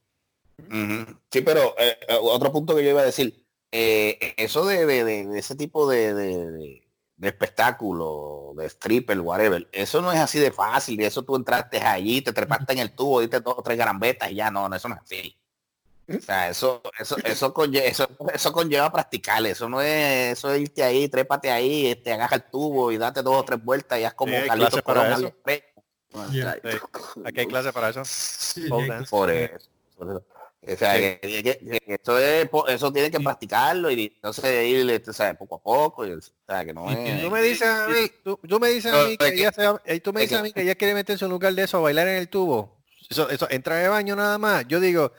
Sí, pero eh, eh, otro punto que yo iba a decir, eh, eso de, de- de- de ese tipo de, de- de- de espectáculo, de stripper, whatever, eso no es así de fácil, y eso tú entraste allí, te trepaste en el tubo, diste dos o tres garambetas y ya no, no, eso no es así. O sea, eso, eso, eso, conlleva, eso, eso conlleva practicar, eso no es, eso es irte ahí, trépate ahí, este, agaja el tubo y date dos o tres vueltas y haz como Sí, hay Carlitos clases para Colón, eso. AliExpress. Yeah. O sea, Aquí hay clase para. Sí, por eso. por eso. O sea, que, que- que- que eso, es, eso tiene que practicarlo y entonces ir sabes, poco a poco. Y, o sea, que no es... Tú me dices a mí, tú, tú me dices a mí que que- ella se- eh, tú me es dices a que- mí que ella quiere meterse en un lugar de eso a bailar en el tubo. Eso, eso, entra de baño nada más. Yo digo,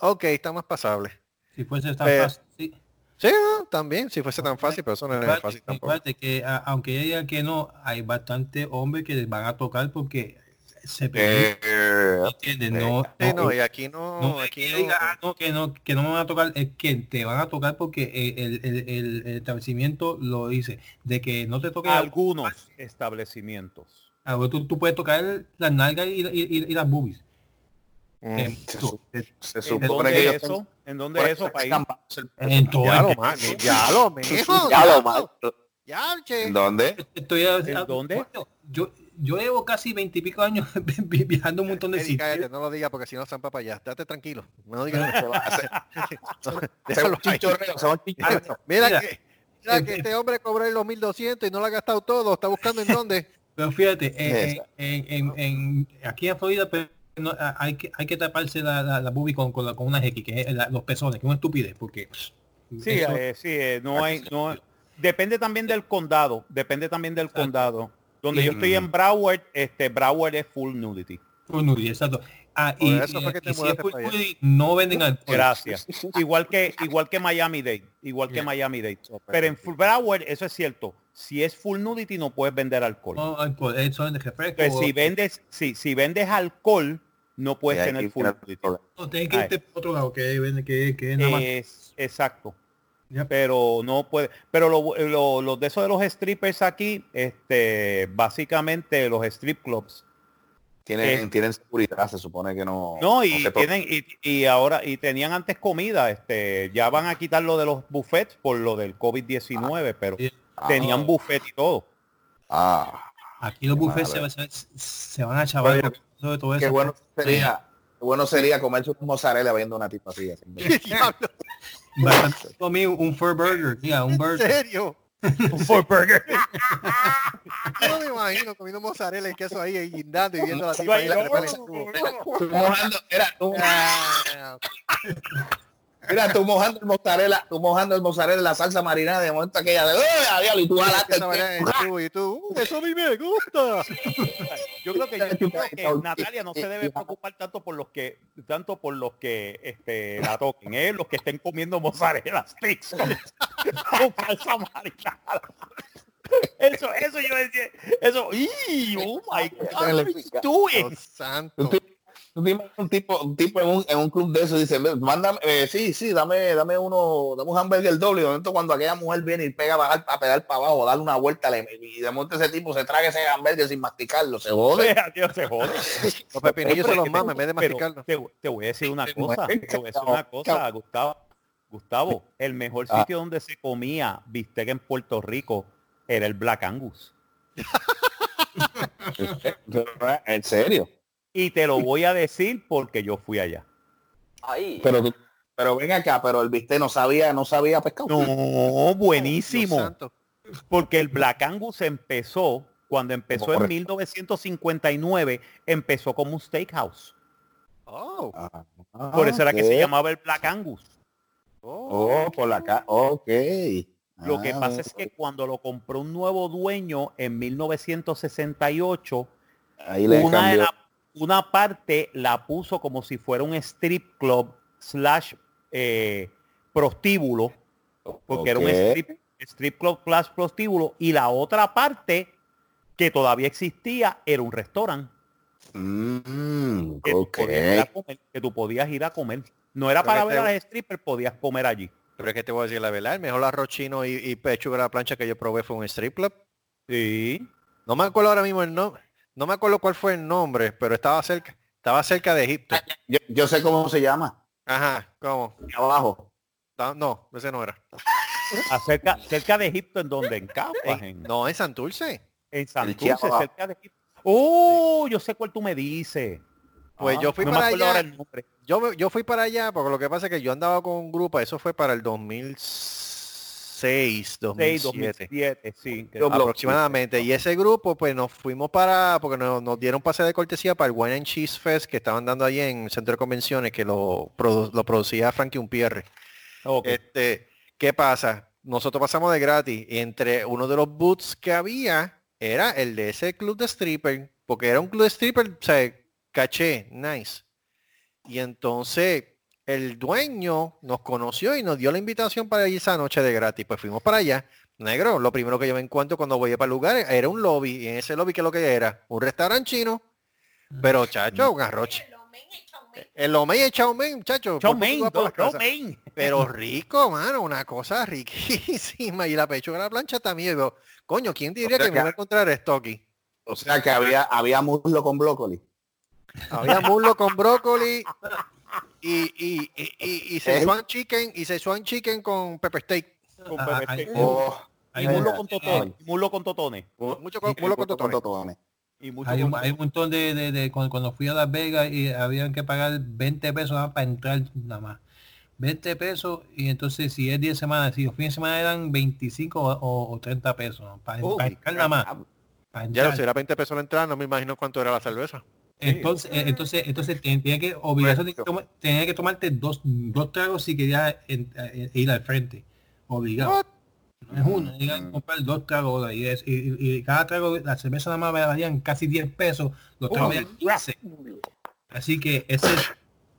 ok, está más pasable. Si fuese tan Pero- fácil, sí. Sí, no, también, si fuese tan fácil, pero eso no es Acuérdate- fácil tampoco. que a- aunque ella diga que no, hay bastante hombres que les van a tocar porque se permite, Eh, ¿entiendes? No, Sí, no, no, y aquí no, no aquí que no. diga, "Ah, no, que no, que no me van a tocar, es que te van a tocar porque eh, el, el- el- el establecimiento lo dice, de que no te toque Algunos establecimientos. Ah, tú, tú puedes tocar las nalgas y, y- y- y las boobies. Mm. Eh, se tú- eh, se ¿En supone que eso? ¿En dónde es eso, país? en todo Ya el- lo, ma- ya lo, mijo. Ya lo mal. Ya, che. ¿En dónde? Estoy a- ¿En a- dónde? Yo, yo llevo casi veintipico años vi- viajando un montón de Eddie, sitios. cállate, no lo digas porque si no están para allá. Date tranquilo. No digas Se va a hacer- déjalo. Mira, Mira, que, mira eh, que eh, este hombre cobró los 1200 y no lo ha gastado todo. Está buscando en dónde. Pero fíjate, eh, Esa. en, en- en- aquí en Florida pues, no, hay, que, hay que taparse la, la, la boobie con, con, la- con una X, que es la- los pezones, que es una estupidez, porque Sí, eso- eh, sí, eh, no hay, no depende también del condado, depende también del condado. Donde Y- yo estoy en Broward, este Broward es full nudity. Full nudity, exacto. Ah, y, eso fue que eh, te y si es full nudity, no venden alcohol. Gracias. Igual que igual que Miami Dade, igual que Yeah. Miami Dade. Pero en full Broward eso es cierto. Si es full nudity no puedes vender alcohol. No alcohol, eso es. Entonces, si vendes si si vendes alcohol no puedes tener full nudity. no, tienes que irte por otro lado, que que, que es nada más. Es exacto. Pero no puede. Pero lo, lo- lo de eso de los strippers aquí, este, básicamente los strip clubs. Tienen, Eh. tienen seguridad, se supone que no. No, y tienen, y, y ahora, y tenían antes comida, este, ya van a quitar lo de los buffets por lo del COVID-19, pero Sí. Ah, tenían buffet y todo. Ah, Aquí los buffets se, se, se van a chavar sobre todo qué eso. bueno sería, qué bueno sería comerse un mozzarella viendo una tipa así. así. Bastante comí un fur burger, ya, un ¿En burger. serio? For burger. Yo no me imagino comiendo mozzarella y queso ahí guindando y viendo a la tipa ahí. Treparle no, mira, tú mojando el mozzarella, tú mojando el mozzarella en la salsa marinada de momento aquella de ¡Ay, diablo! y tú jalaste el y tú, "Uh, eso a mí me gusta. Yo creo que, yo, creo que Natalia no se debe preocupar tanto por los que, tanto por los que este, la toquen, ¿eh? los que estén comiendo mozzarella sticks con, con salsa marinada. Eso, eso yo decía, eso, ¡y! ¡Oh my God! what are you doing? Dios santo. Tú un tipo, un tipo en un, en un club de eso dice, mándame, eh, sí, sí, dame, dame uno, dame un hamburger doble. De momento cuando aquella mujer viene y pega a, bajar, a pegar para abajo, darle una vuelta, le- y de momento ese tipo se traga ese hamburger sin masticarlo, se jode. Dios, se jode. Los pepinillos se los mama en vez de masticarlo. te, te voy a decir una cosa, te voy a decir una cosa. Gustavo. Gustavo, el mejor Ah. sitio donde se comía bistec en Puerto Rico era el Black Angus. En serio. Y te lo voy a decir porque yo fui allá. Ahí. Pero tú- pero ven acá, pero el viste no sabía, no sabía pescado. No, buenísimo. Porque el Black Angus empezó, cuando empezó en Correcto. 1959, empezó como un steakhouse. Oh, Ah, Por eso era que se llamaba el Black Angus. oh. Oh, por la ca ok. Lo que Ah, pasa es que cuando lo compró un nuevo dueño en 1968, ahí le una, de cambió. Una parte la puso como si fuera un strip club slash eh, prostíbulo, porque era un strip, strip club slash prostíbulo, y la otra parte que todavía existía era un restaurante Mm, que, tú podías ir a comer, que tú podías ir a comer. No era Pero para ver a las strippers, podías comer allí. Pero es que te voy a decir la verdad, el mejor arroz chino y, y pechuga a la plancha que yo probé fue un strip club. Sí. No me acuerdo ahora mismo el nombre, no me acuerdo cuál fue el nombre, pero estaba cerca, estaba cerca de Egipto. Yo, yo sé cómo se llama. Ajá, ¿cómo? Abajo. No, No, ese no era. Acerca, cerca de Egipto, en donde, en Capas, En- no, en Santurce. en Santurce, cerca de Egipto. Oh, yo sé cuál tú me dices. Pues Ah, yo fui no para allá. Yo, yo fui para allá porque lo que pasa es que yo andaba con un grupo, eso fue para el 2006, 6, 2007. 2007, sí. que- Yo- aproximadamente. Y ese grupo, pues nos fuimos para, porque nos, nos dieron pase de cortesía para el Wine and Cheese Fest que estaban dando allí en el Centro de Convenciones, que lo, produ- lo producía Frankie Unpierre. Ok. Este, ¿qué pasa? Nosotros pasamos de gratis y entre uno de los booths que había era el de ese club de stripper, porque era un club de stripper, o sea, caché, nice. Y entonces el dueño nos conoció y nos dio la invitación para ir esa noche de gratis. Pues fuimos para allá. Negro, lo primero que yo me encuentro cuando voy para el lugar era un lobby. Y en ese lobby, ¿qué es lo que era? Un restaurante chino. Pero, chacho, un mein. El lomé y el chow mein, chacho. Chow mein. Pero rico, mano, una cosa riquísima. Y la pechuga de la plancha también. Coño, ¿quién diría sea que me que- iba a encontrar esto aquí? O sea que había, había muslo con brócoli. Había muslo con brócoli y, y, y, y, y ¿Eh? Szechuan chicken y Szechuan chicken con pepper steak. Con pepper steak. Oh, Hay y eh, con totones. y muslo con totones. Mucho con, muslo con totones. totones. Y mucho Hay un, con- hay un montón de, de, de- cuando, cuando fui a Las Vegas y habían que pagar 20 pesos nada para entrar nada más. 20 pesos y entonces si es 10 semanas, si los fines de semana eran 25 o, o- o 30 pesos ¿no? para, Uy, para entrar nada más. para Ya entrar. si era 20 pesos la entrada, no me imagino cuánto era la cerveza. Entonces, eh, entonces, entonces ten- tenía que obligación de tenía que tomarte dos, dos tragos si querías en- eh, ir al frente. Obligado. No es uno, que comprar dos tragos y, es- y- y- y cada trago, la cerveza nada más valían casi 10 pesos, los tragos valían 15. Así que ese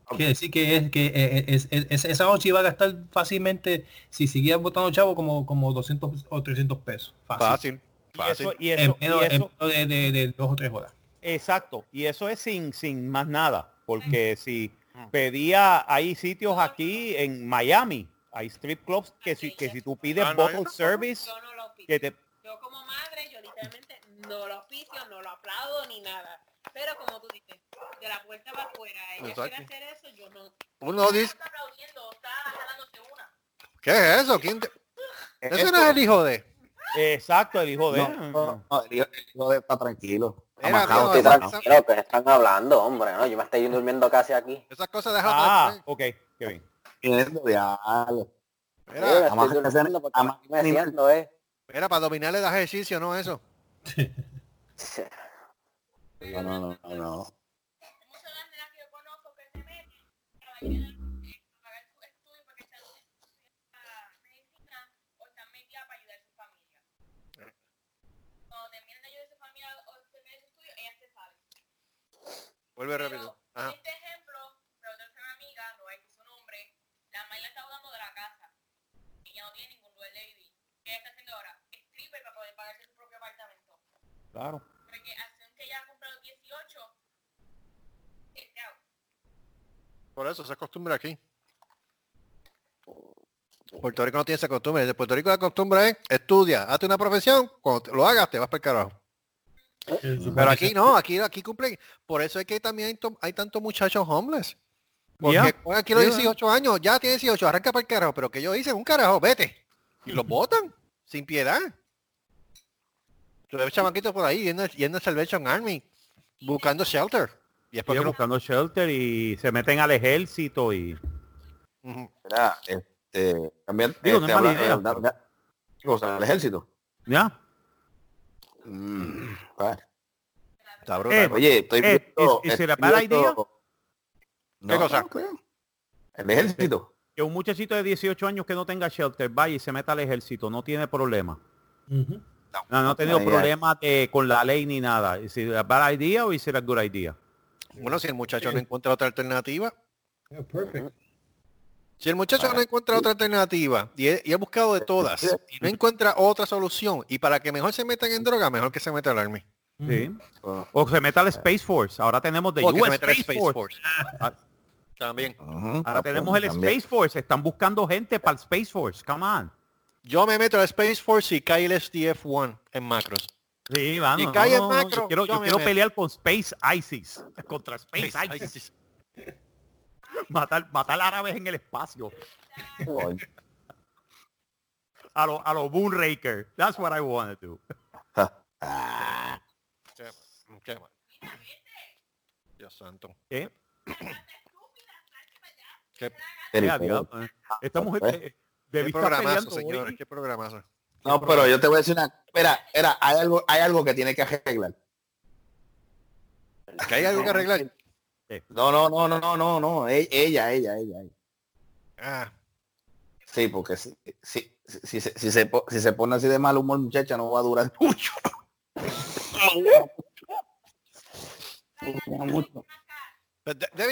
quiere decir que es que eh, es, es- es- esa noche iba a gastar fácilmente si seguías votando chavo como, como 200 o 300 pesos. Fácil. Fácil. y Fácil. eso, y En eso, y menos, en eso- menos de, de- de dos o tres horas. Exacto. Y eso es sin, sin más nada. Porque si pedía, hay sitios aquí en Miami, hay strip clubs que si, que si tú pides Ah, no, bottle no- service, Yo no lo que te, Yo como madre, yo literalmente no lo auspicio, no lo aplaudo ni nada. Pero como tú dices, de la puerta para afuera, ella Exacto. quiere hacer eso, yo no. Uno dice, Está aplaudiendo, está jalándose una. ¿qué es eso? ¿Quién te- Ese no es el hijo de. exacto, el hijo de... No, no, no, el hijo de- está tranquilo. Mira, tío, Estoy tranquilo, que están hablando, hombre, ¿no? Yo me estoy durmiendo casi aquí. Esas cosas déjalo Ah, para ok, qué bien. Mira, ¿eh? para dominarle das ejercicio, no eso. No, no, no, no, no. Muchas de las nenas que yo conozco que se meten, la mayoría de eh, pagar sus estudios para que sean estudiar medicina o están metidas para ayudar a su familia. Cuando terminan de ayudar a su familia o terminan su estudio, ellas se salen. Vuelve rápido. Pero, Ajá. Este ejemplo, pero otra una amiga, no hay su nombre, la madre la está dando de la casa. Ya no tiene ningún duel lady. ¿Qué está haciendo ahora? Stripper para poder pagarse su propio apartamento. Claro. Porque acción que ella ha comprado 18, este out. Por eso se acostumbra aquí. Puerto Rico no tiene esa costumbre. Puerto Rico la costumbre es estudia, hazte una profesión, cuando te- lo hagas te vas para el carajo. Pero aquí no, aquí, aquí cumplen. Por eso es que también hay, hay tantos muchachos homeless. Porque aquí los Ya. 18 años, ya tiene 18, arranca para el carajo, pero que yo hice un carajo, vete. Y los botan, sin piedad. Chamaquitos por ahí yendo, yendo al Salvation Army, buscando shelter. Y después lo- buscando shelter y se meten al ejército y este, también Digo, no este, habla- idea. eh, da- da- ¿qué cosa? ¿El ejército? ya. Mm, ah. Está brutal. Eh, Oye, estoy Eh, viendo- ¿is- is it a estoy bad viendo- idea? No, cosa? no. El ejército. Que un muchachito de 18 años que no tenga shelter vaya y se meta al ejército, no tiene problema. No, no ha tenido problemas de- con la ley ni nada. ¿Es a bad idea o it a good idea? Bueno, si el muchacho no encuentra otra alternativa, Yeah, perfect. Si el muchacho no encuentra otra alternativa y he, y he buscado de todas y no encuentra otra solución y para que mejor se metan en droga, mejor que se meta al Army. Sí. O se meta al Space Force. Ahora tenemos de US Space, Force. Ah, También. Ahora Ah, tenemos el también. Space Force. Están buscando gente para el Space Force. Come on. Yo me meto al Space Force y cae el SDF-1 en macros. Sí, vamos. Y no, cae en no, no, macro, Yo quiero, yo yo me quiero meto. pelear con Space ISIS. Contra Space ISIS. Matar, matar árabes en el espacio. A los a lo Moonraker. That's what I want to do. Ah, Qué- qué mal. Dios santo. ¿Eh? Qué, diablo, eh. Esta mujer pues. eh, qué debí estar programazo, señores. Qué programazo. No, pero yo te voy a decir una... Espera, espera, hay algo, hay algo que tiene que arreglar. Que hay algo que arreglar. No, no, no, no, no, no, no. e- Ella, ella, ella. ella. Ah, Sí, porque si, si, si, si, se- si se, si se pone así de mal humor, muchacha, no va a durar mucho.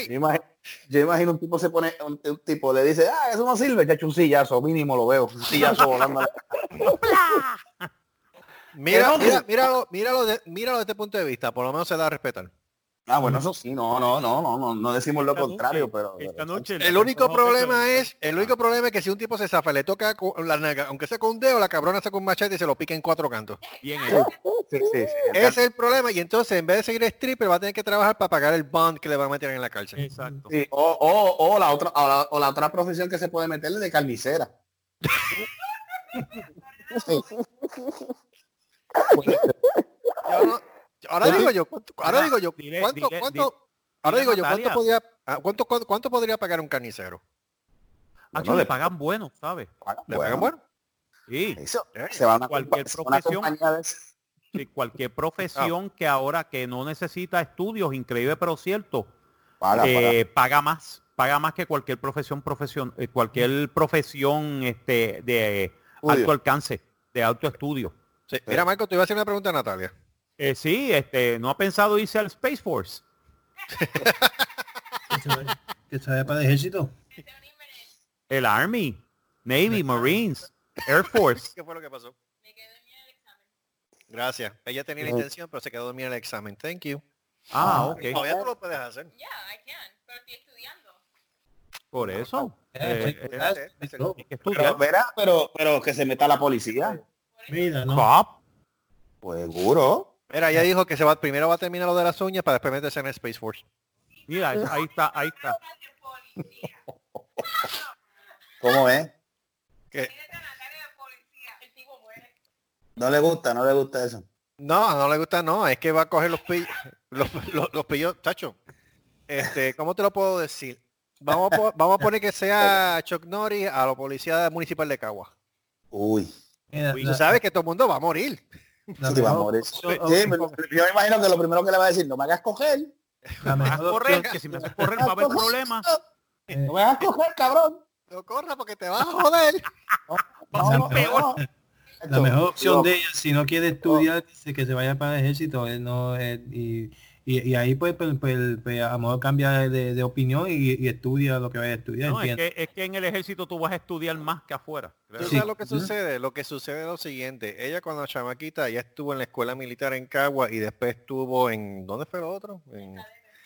Yo imagino, yo imagino un tipo se pone, un, un tipo le dice, ah, eso no sirve, chacho, un sillazo, mínimo lo veo, un sillazo volando. mira, mira, míralo, míralo, de, míralo desde este punto de vista. Por lo menos se da a respetar. Ah, bueno, eso sí, no, no, no, no, no, no decimos lo Esta contrario, noche- pero... Esta noche El único problema es, el único problema es que si un tipo se zafa, le toca con la nalga, aunque sea con un dedo, la cabrona saca un machete y se lo pica en cuatro cantos. Bien hecho. Sí, sí, sí. Ese es el problema. Y entonces, en vez de seguir stripper, va a tener que trabajar para pagar el bond que le va a meter en la cárcel. Exacto. Sí, O, o, o, la otra, o, la, o la otra profesión que se puede meterle de carnicera. Ahora digo yo, ¿cuánto, ahora digo yo, dile- ¿cuánto, dile- cuánto, ahora dile digo yo, ¿cuánto podría, ah, cuánto, cuánto, cuánto podría pagar un carnicero? Ah, Bueno, le pagan bueno, ¿sabes? ¿Le pagan bueno? Sí. Eso, se va a Cualquier profesión. de. Sí, cualquier profesión que ahora que no necesita estudios, increíble pero cierto, Paga, eh, paga más, paga más que cualquier profesión, profesión, eh, cualquier profesión este de alto alcance, de alto estudio. Sí. Mira, Marco, te iba a hacer una pregunta a Natalia. Eh, sí, este, no ha pensado irse al Space Force. Se vaya para el ejército. El Army, Navy, Marines, Air Force. ¿Qué fue lo que pasó? Gracias. Ella tenía la intención, pero se quedó dormida en el examen. Thank you. Ah, ok. Todavía tú lo puedes hacer. Yeah, I can, pero estoy estudiando. Por eso. Eh, Eh, eh, ah, el- pero, pero que se meta la policía. Mira, no. Cop. Pues seguro. Mira, ella dijo que se va, primero va a terminar lo de las uñas para después meterse en el Space Force. Mira, ahí está, ahí está. ¿Cómo es? No le gusta, no le gusta eso. no, no le gusta, no. Es que va a coger los pillos, los, los, los pillos, tacho. Este, ¿cómo te lo puedo decir? Vamos a, vamos a poner que sea Chuck Norris a la policía municipal de Cagua. Uy. Mira, Tú sabes que todo el mundo va a morir. Mejor morir. opción- Sí, pero yo me imagino que lo primero que le va a decir, no me hagas coger. la Me hagas correr, opción- que si me haces correr va a haber problemas. eh, No me hagas coger, cabrón. No corra porque te vas a joder. No, no, peor. no. La mejor opción No. de ella, si no quiere estudiar, dice que se vaya para el ejército, él no, eh, y, y, y ahí pues, pues, pues, pues, a lo mejor cambia de, de opinión y, y estudia lo que vaya a estudiar. No, es entiende. que, es que en el ejército tú vas a estudiar más que afuera. ¿Tú Sí. sabes lo que sucede? Lo que sucede es lo siguiente. Ella cuando chamaquita ya estuvo en la escuela militar en Cagua y después estuvo en... ¿Dónde fue lo otro? En,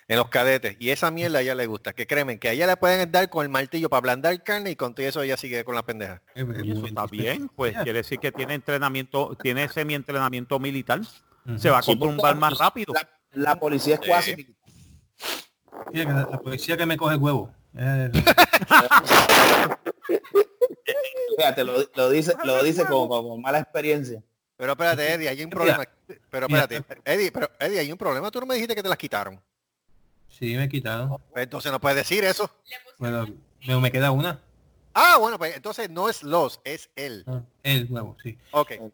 en los cadetes. Y esa mierda a ella le gusta. Que créeme, que a ella le pueden dar con el martillo para ablandar carne y con todo eso ella sigue con la pendeja. Y eso está bien, pues quiere decir que tiene entrenamiento, tiene semi entrenamiento militar. Se va a acostumbrar la- más rápido. La, la policía es Sí. cuasi. La, la policía que me coge el huevo. Fíjate, lo, lo dice, lo dice como, como con mala experiencia. Pero espérate, Eddie, hay un problema. Pero espérate, Eddie, pero Eddie, hay un problema. Tú no me dijiste que te las quitaron. sí, me quitaron. Pues entonces no puedes decir eso. Bueno, pero me queda una. Ah, bueno, pues entonces no es los, es él. Ah, El huevo, sí. Ok. ok.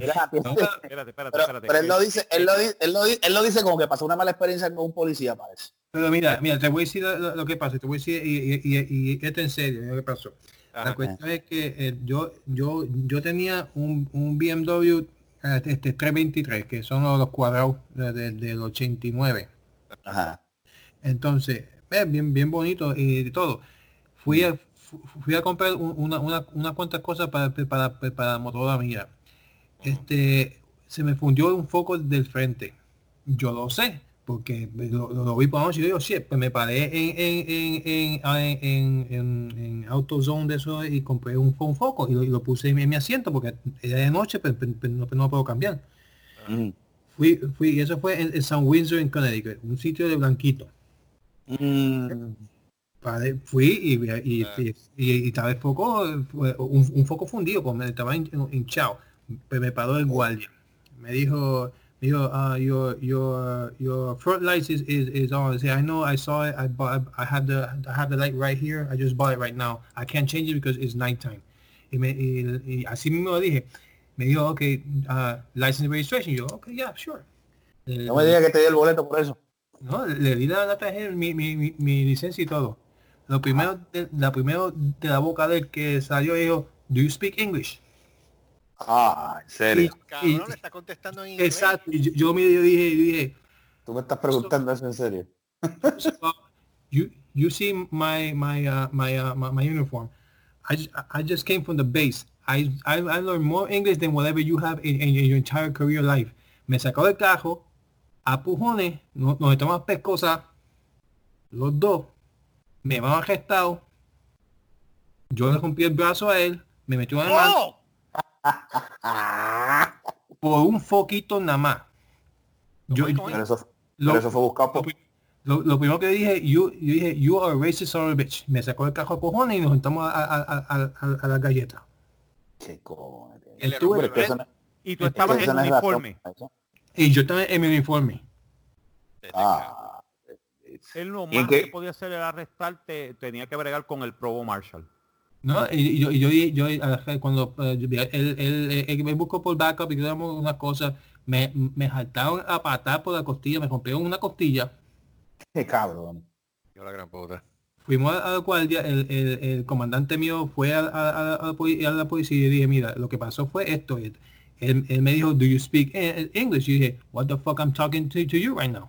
Mira, No, Espérate, espérate, pero, espérate. pero él lo dice, él lo, di- él, lo, di- él lo dice como que pasó una mala experiencia con un policía, parece. Pero mira, mira, te voy a decir lo, lo que pasa, te voy a decir, y, y, y- y esto en serio, lo que pasó. La cuestión es que eh, yo, yo, yo tenía un, un BMW eh, este 323, que son los, los cuadrados de- de- del 89. Ajá. Entonces, eh, bien, bien bonito y todo. Fui a, fui a comprar un- una, una, unas cuantas cosas para, para, para la motora mía. Este, se me fundió un foco del frente. Yo lo sé, porque lo, lo- lo vi por la noche y digo, shit, pues me paré en, en, en, en, AutoZone de eso y compré un, un foco y lo, y lo puse en, mi asiento porque era de noche, pero, pero- pero no, no lo puedo cambiar. Mm. Fui, fui, y eso fue en, en San Windsor, en Connecticut, un sitio de blanquito. Mm. Padre, fui y, y, Ah. y, y- y estaba el foco, un, un foco fundido, como estaba hin- hinchado. Pero me paró el guardia. Me dijo, me dijo, uh, your, your, your front lights is, is, is on. I said, I know, I saw it, I bought, I have the, I have the light right here, I just bought it right now. I can't change it because it's nighttime. Y, me, y, y así mismo lo dije. Me dijo, okay, uh, license registration. Yo, okay, yeah, sure. No me diga que te dio el boleto por eso. no, le di la, la tarjeta, mi, mi, mi, mi licencia y todo. Lo primero, de, la primero de la boca del que salió dijo, do you speak English? Ah, en serio. Cabrón, le está contestando en inglés. Exacto. Y yo, yo miré, yo dije, yo dije, Tú me estás preguntando eso en serio. "So, you, you see my, my, uh, my, uh, my, my uniform. I just, I just came from the base. I, I, I learned more English than whatever you have in, in your entire career life. Me sacó del carro, a pujones, nos, nos tomamos pescosa, los dos, me van arrestado, yo le rompí el brazo a él, me metió en el mano ¡Oh! por un foquito nada más. Yo. Pero eso, lo, pero eso fue buscado por... lo- lo primero que dije, yo, yo dije, you are a racist son of a bitch. Me sacó el carro a cojones y nos juntamos a, a, a, a, la galleta. Qué cojones. Estuve- Pero eso no- Y tú estabas en razón uniforme. Y yo estaba en mi uniforme. Ah, Él lo ¿Y en más que podía hacer era arrestarte, tenía que bregar con el Provo Marshall. ¿no? Y, y yo, y yo, y yo, eh, cuando eh, yo vi- él, él, él- él me buscó por backup y quedamos unas cosas, me, me saltaron a patar por la costilla, me rompieron una costilla. qué cabrón. Yo la gran puta. Fuimos a, la guardia, el, el, el comandante mío fue a, a- a- a la poli- a la policía y dije, mira, lo que pasó fue esto. Él, él me dijo, do you speak eh, English? Y dije, what the fuck I'm talking to, to you right now.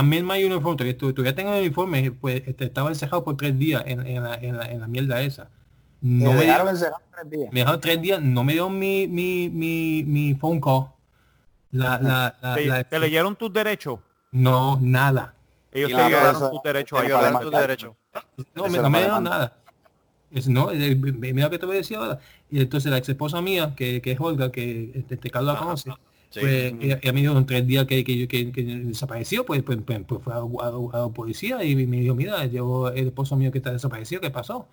I'm in my uniform, todavía, todavía tengo el uniforme, pues este, estaba encerrado por tres días en, en, la, en, la, en la mierda esa. No me me, dejaron encerrado tres días. me dejaron tres días, no me dieron mi, mi, mi, mi phone call. La, la, la, ¿Te, la- te leyeron tus derechos? no, nada. Ellos Y te la violaron tus derechos. Tiene ahí, para Violar ¿verdad? tu demandar. derecho. No, me, no me me dieron nada. Es, no, eh, mira lo que te voy a decir ahora. Y entonces la ex esposa mía, que, que es Olga, que este, este Carlos la conoce, Sí. pues ella me dijo en tres días que, que, yo- que, que desapareció, pues, pues, pues, pues fue a, a- a la policía y me dijo, mira, llevo el esposo mío que está desaparecido, ¿qué pasó?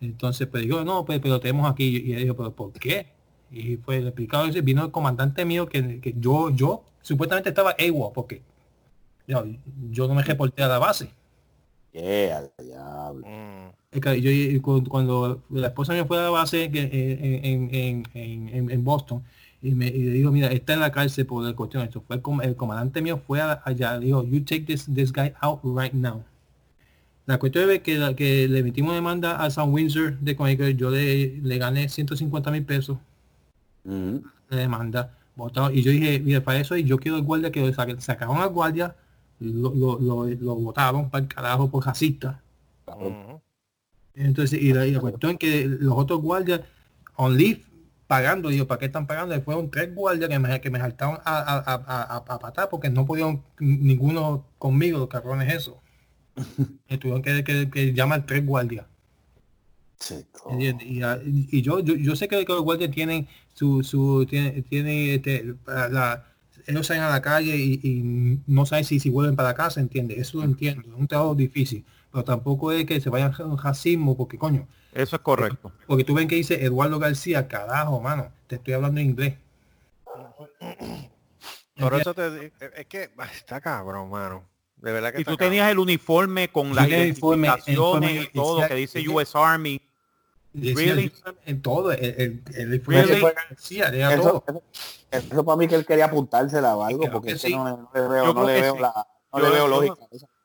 Entonces, pues digo, no, pues, pero tenemos aquí. Y ella dijo, pero ¿por qué? Y fue le explicado y vino el comandante mío que, que yo, yo supuestamente estaba AWOL, porque yo, yo no me reporté a la base. Yeah, al diablo. Mm. Yo, y cu- cuando la esposa me fue a la base en, en, en Boston y me y le dijo, mira, está en la cárcel por la cuestión. Esto fue el, el comandante mío fue a- allá, le dijo, you take this, this guy out right now. La cuestión es que, la- que le metimos demanda a San Windsor de Connecticut, yo le, le gané 150 mil pesos Mm. de demanda. Botado, y yo dije, mira, para eso y yo quiero el guardia que lo saque- sacaron al guardia, lo, lo, lo, lo botaron para el carajo por racista. Entonces, y la, y la cuestión que los otros guardias on leave pagando, digo, ¿para qué están pagando? Y fueron tres guardias que me, que me saltaron a, a, a, a, patar porque no podían ninguno conmigo, los cabrones eso. y tuvieron que, que, que llamar tres guardias. Y, y- y- y yo, yo yo sé que los guardias tienen su su tiene, tiene este, la ellos salen a la calle y, y no saben si, si vuelven para casa, entiende, eso lo entiendo, es un trabajo difícil. pero tampoco es que se vaya a un racismo, porque coño, Eso es correcto. porque tú ven que dice Eduardo García, carajo, mano, te estoy hablando en inglés. Por eso te digo, es que está cabrón, mano. De verdad que Y tú tenías el uniforme con las el uniforme, identificaciones y todo que dice US Army. Really? en todo, el, el, el Really? uniforme García, Eso, todo. eso, eso para mí que él quería apuntársela o algo, porque que es que sí. no, no le veo, no le veo sí. la, no le veo lógica.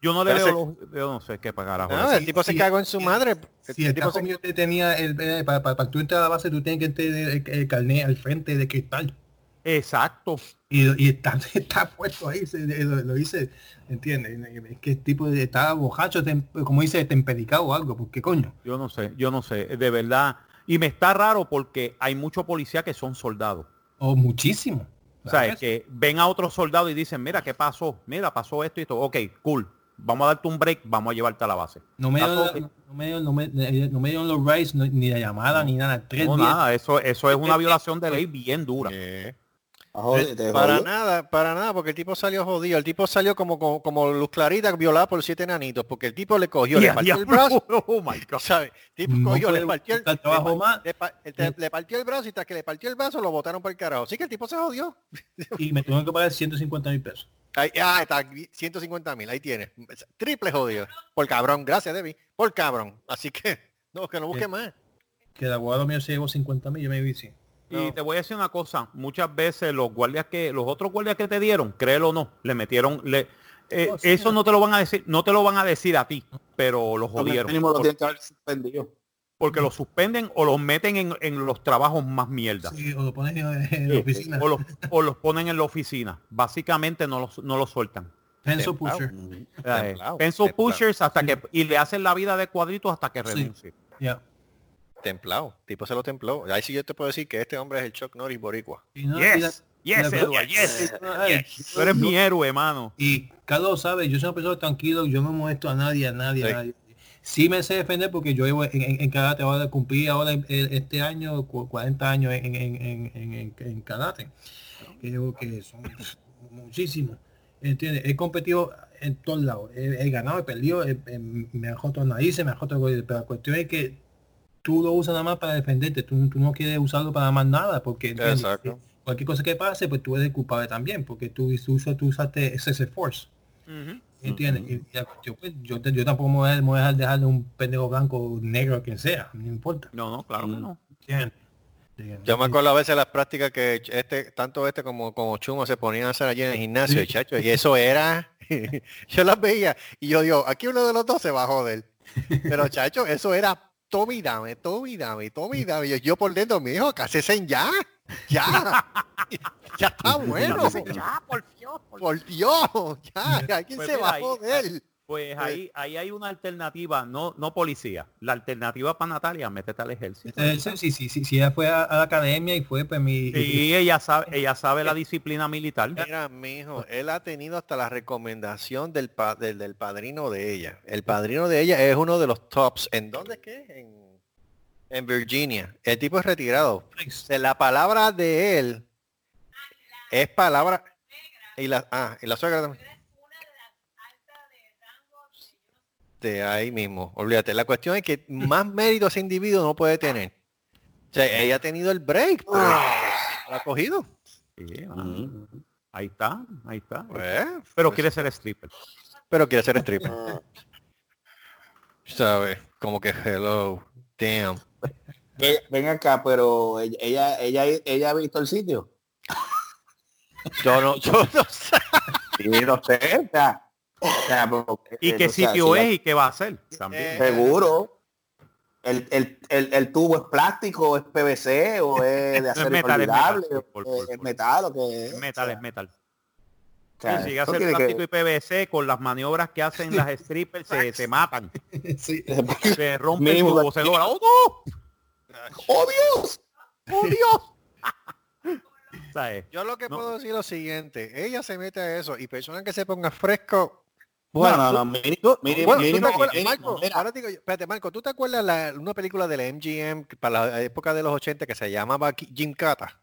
Yo no le veo los, yo no sé qué carajo. No, es. el tipo se sí, cagó en su sí. madre. Si el tipo se- te tenía el, eh, para, para, para tú entrar a la base, tú tienes que tener el, el carnet al frente de cristal. Exacto. Y, y está, está puesto ahí, se- lo, lo hice, ¿entiendes? Es que el tipo borracho, tem- como dice, tempericado o algo, porque coño. Yo no sé, yo no sé, de verdad. Y me está raro porque hay muchos policías que son soldados. O muchísimo. O sea, ¿sabes? que ven a otro soldado y dicen, mira, ¿qué pasó? Mira, pasó esto y esto. Ok, cool. Vamos a darte un break, vamos a llevarte a la base. No me, no, no me no me, no me dieron los rights, no- ni la llamada, ni nada. Tres No, días. nada, eso, eso es una violación de ley bien dura. Eh, Ah, Para nada, para nada, porque el tipo salió jodido. El tipo salió como, como, como Luz Clarita violada por siete enanitos, porque el tipo le cogió, le partió el brazo, Oh my God. ¿sabes? El tipo No cogió, le partió el, buscar trabajo le, más. le pa- el te- le partió el brazo y tras que le partió el brazo lo botaron por el carajo. Así que el tipo se jodió. Y me tuvieron que pagar 150 mil pesos. Ahí, ah, está, 150 mil, ahí tienes. Triple jodido. Por cabrón, gracias Debbie. Por cabrón. Así que, no, que no busque más. Que el abogado mío se llevó 50 mil, yo me vi sí. Y te voy a decir una cosa, muchas veces los guardias que, los otros guardias que te dieron, créelo o no, le metieron, le, eh, Oh, sí. eso no te lo van a decir, no te lo van a decir a ti, pero los jodieron. Mínimo lo Por- tienen que haber suspendido. porque los suspenden o los meten en, en los trabajos más mierda. Sí, o lo pones en, la Sí, oficina. O los, o los ponen en la oficina. Básicamente no los, no los sueltan. Pencil pusher. Pencil pushers hasta que y le hacen la vida de cuadritos hasta que Sí. renuncie. Templado. Tipo se lo templó. Ahí sí yo te puedo decir que este hombre es el Chuck Norris boricua. Y no, y la- Yes, yes, la- Edward, yes. Tú eres mi héroe, mano. Y Carlos sabe, yo soy una persona tranquilo, yo no molesto a nadie, a nadie, Sí. a nadie. Sí me sé defender porque yo llevo en, en, en karate ahora, cumplí ahora en- en- este año cu- 40 años en, en, en, en, en- en karate. Que que son muchísimos. ¿Entiendes? He competido en todos lados. He, he ganado, he perdido, he- he- me han roto narices, me han roto pero la cuestión es que tú lo usas nada más para defenderte, tú, tú no quieres usarlo para más nada, porque ¿entiendes? Exacto. cualquier cosa que pase, pues tú eres culpable también, porque tú, tú, usas- tú usaste ese force. ¿Entiendes? Y la cuestión, pues, yo, te- yo tampoco me voy a, me voy a dejar dejarle un pendejo blanco, negro, quien sea, no importa. No, no, claro que no. ¿Entiendes? Yo me acuerdo a veces las prácticas que este, tanto este como, como Chuma se ponían a hacer allí en el gimnasio, Sí. chacho, y eso era, yo las veía y yo digo, aquí uno de los dos se va a joder. Pero chacho, eso era Tommy dame, Tommy dame, Tommy dame. Yo, yo por dentro, mi hijo, casesen ya, ya, ya está bueno. Ya, por Dios, por Por Dios, ya, ¿quién Pues se a ahí- joder? Pues ahí, ahí hay una alternativa, no, no policía. La alternativa para Natalia, métete al ejército. Eh, sí, sí, sí, sí, ella fue a, a la academia y fue pues mi... Sí, ella sabe, ella sabe la disciplina militar. Mira, mijo, él ha tenido hasta la recomendación del, pa- del, del padrino de ella. El padrino de ella es uno de los tops. ¿En dónde es que? es? En, en Virginia. El tipo es retirado. La palabra de él es palabra... Y la, ah, y la suegra también. De ahí mismo, olvídate. La cuestión es que más mérito ese individuo no puede tener. O sea, ella ha tenido el break, pero no lo ha cogido. Sí, ah, Ahí está, ahí está. Pues, Pero pues, quiere ser stripper. pero quiere ser stripper. ¿Sabes? Como que hello, damn. Ven, acá, pero ella, ella, ella, ella ha visto el sitio. Yo no, yo no sé. Sí, no sé. o sea, o sea, porque, ¿Y eh, qué o sea, sitio si es la- y qué va a hacer? También. Eh, Seguro. El, el, el, el tubo es plástico, es PVC o es de acero metal, es metal, es- metal o que Es metal, es metal. O sea, Si llega a eso ser tiene plástico que- y PVC con las maniobras que hacen las strippers se, se matan. sí. Se rompe el tubo, se logra. ¡Oh, no! ¡Oh, Dios! ¡Oh, Dios! ¿Sabes? Yo lo que No. puedo decir es lo siguiente, ella se mete a eso y personas que se pongan fresco. Bueno, Bueno, no, no, mínimo, mínimo, Bueno, ¿tú te mínimo, acuerdas- mínimo, Marco, mira, ahora digo yo, espérate, Marco, ¿tú te acuerdas la, una película de la MGM para la época de los 80 que se llamaba Jim Cata?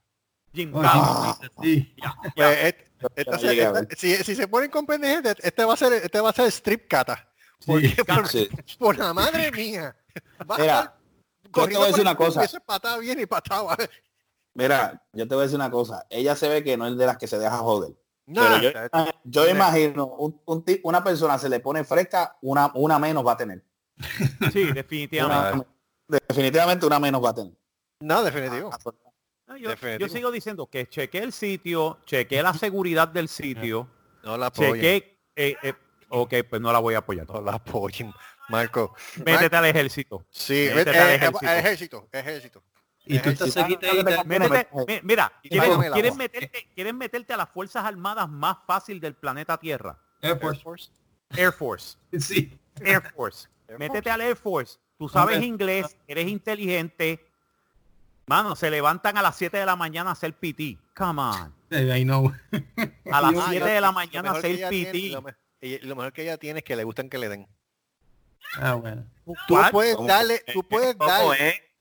Jim Oh, Carrey. sí. No a si, se ponen con pendejes, este va a ser este va a ser strip cata. Porque por, Sí. por la madre mía. Va a Mira, estar yo te voy a decir una cosa. Eso es patada bien y patada. Mira, yo te voy a decir una cosa. Ella se ve que no es de las que se deja joder. No, Pero yo, está- yo imagino, un, un ti- una persona se le pone fresca, una, una menos va a tener. Sí, definitivamente. Una- definitivamente una menos va a tener. no, definitivo. No, yo, Definitivo. yo sigo diciendo que chequeé el sitio, chequeé la seguridad del sitio, No la apoyen. chequé... eh, eh, ok, pues no la voy a apoyar. No la apoyen. Marco. Métete al ejército. Sí, Métete vete, al eh, ejército. ejército, ejército. Y tú estás mi- mira, ¿quieren, meterte, quieren meterte a las Fuerzas Armadas más fácil del planeta Tierra. Air Force. Air Force. Sí. Air Force. Métete al Air Force. Tú sabes inglés, eres inteligente. Mano, se levantan a las 7 de la mañana a hacer PT. Come on. I know. A las Ah, 7 lo- de la mañana a hacer PT. Lo, mejor que ella tiene es que le gustan que le den. Ah, bueno. Tú puedes darle, tú puedes ¿Cómo darle.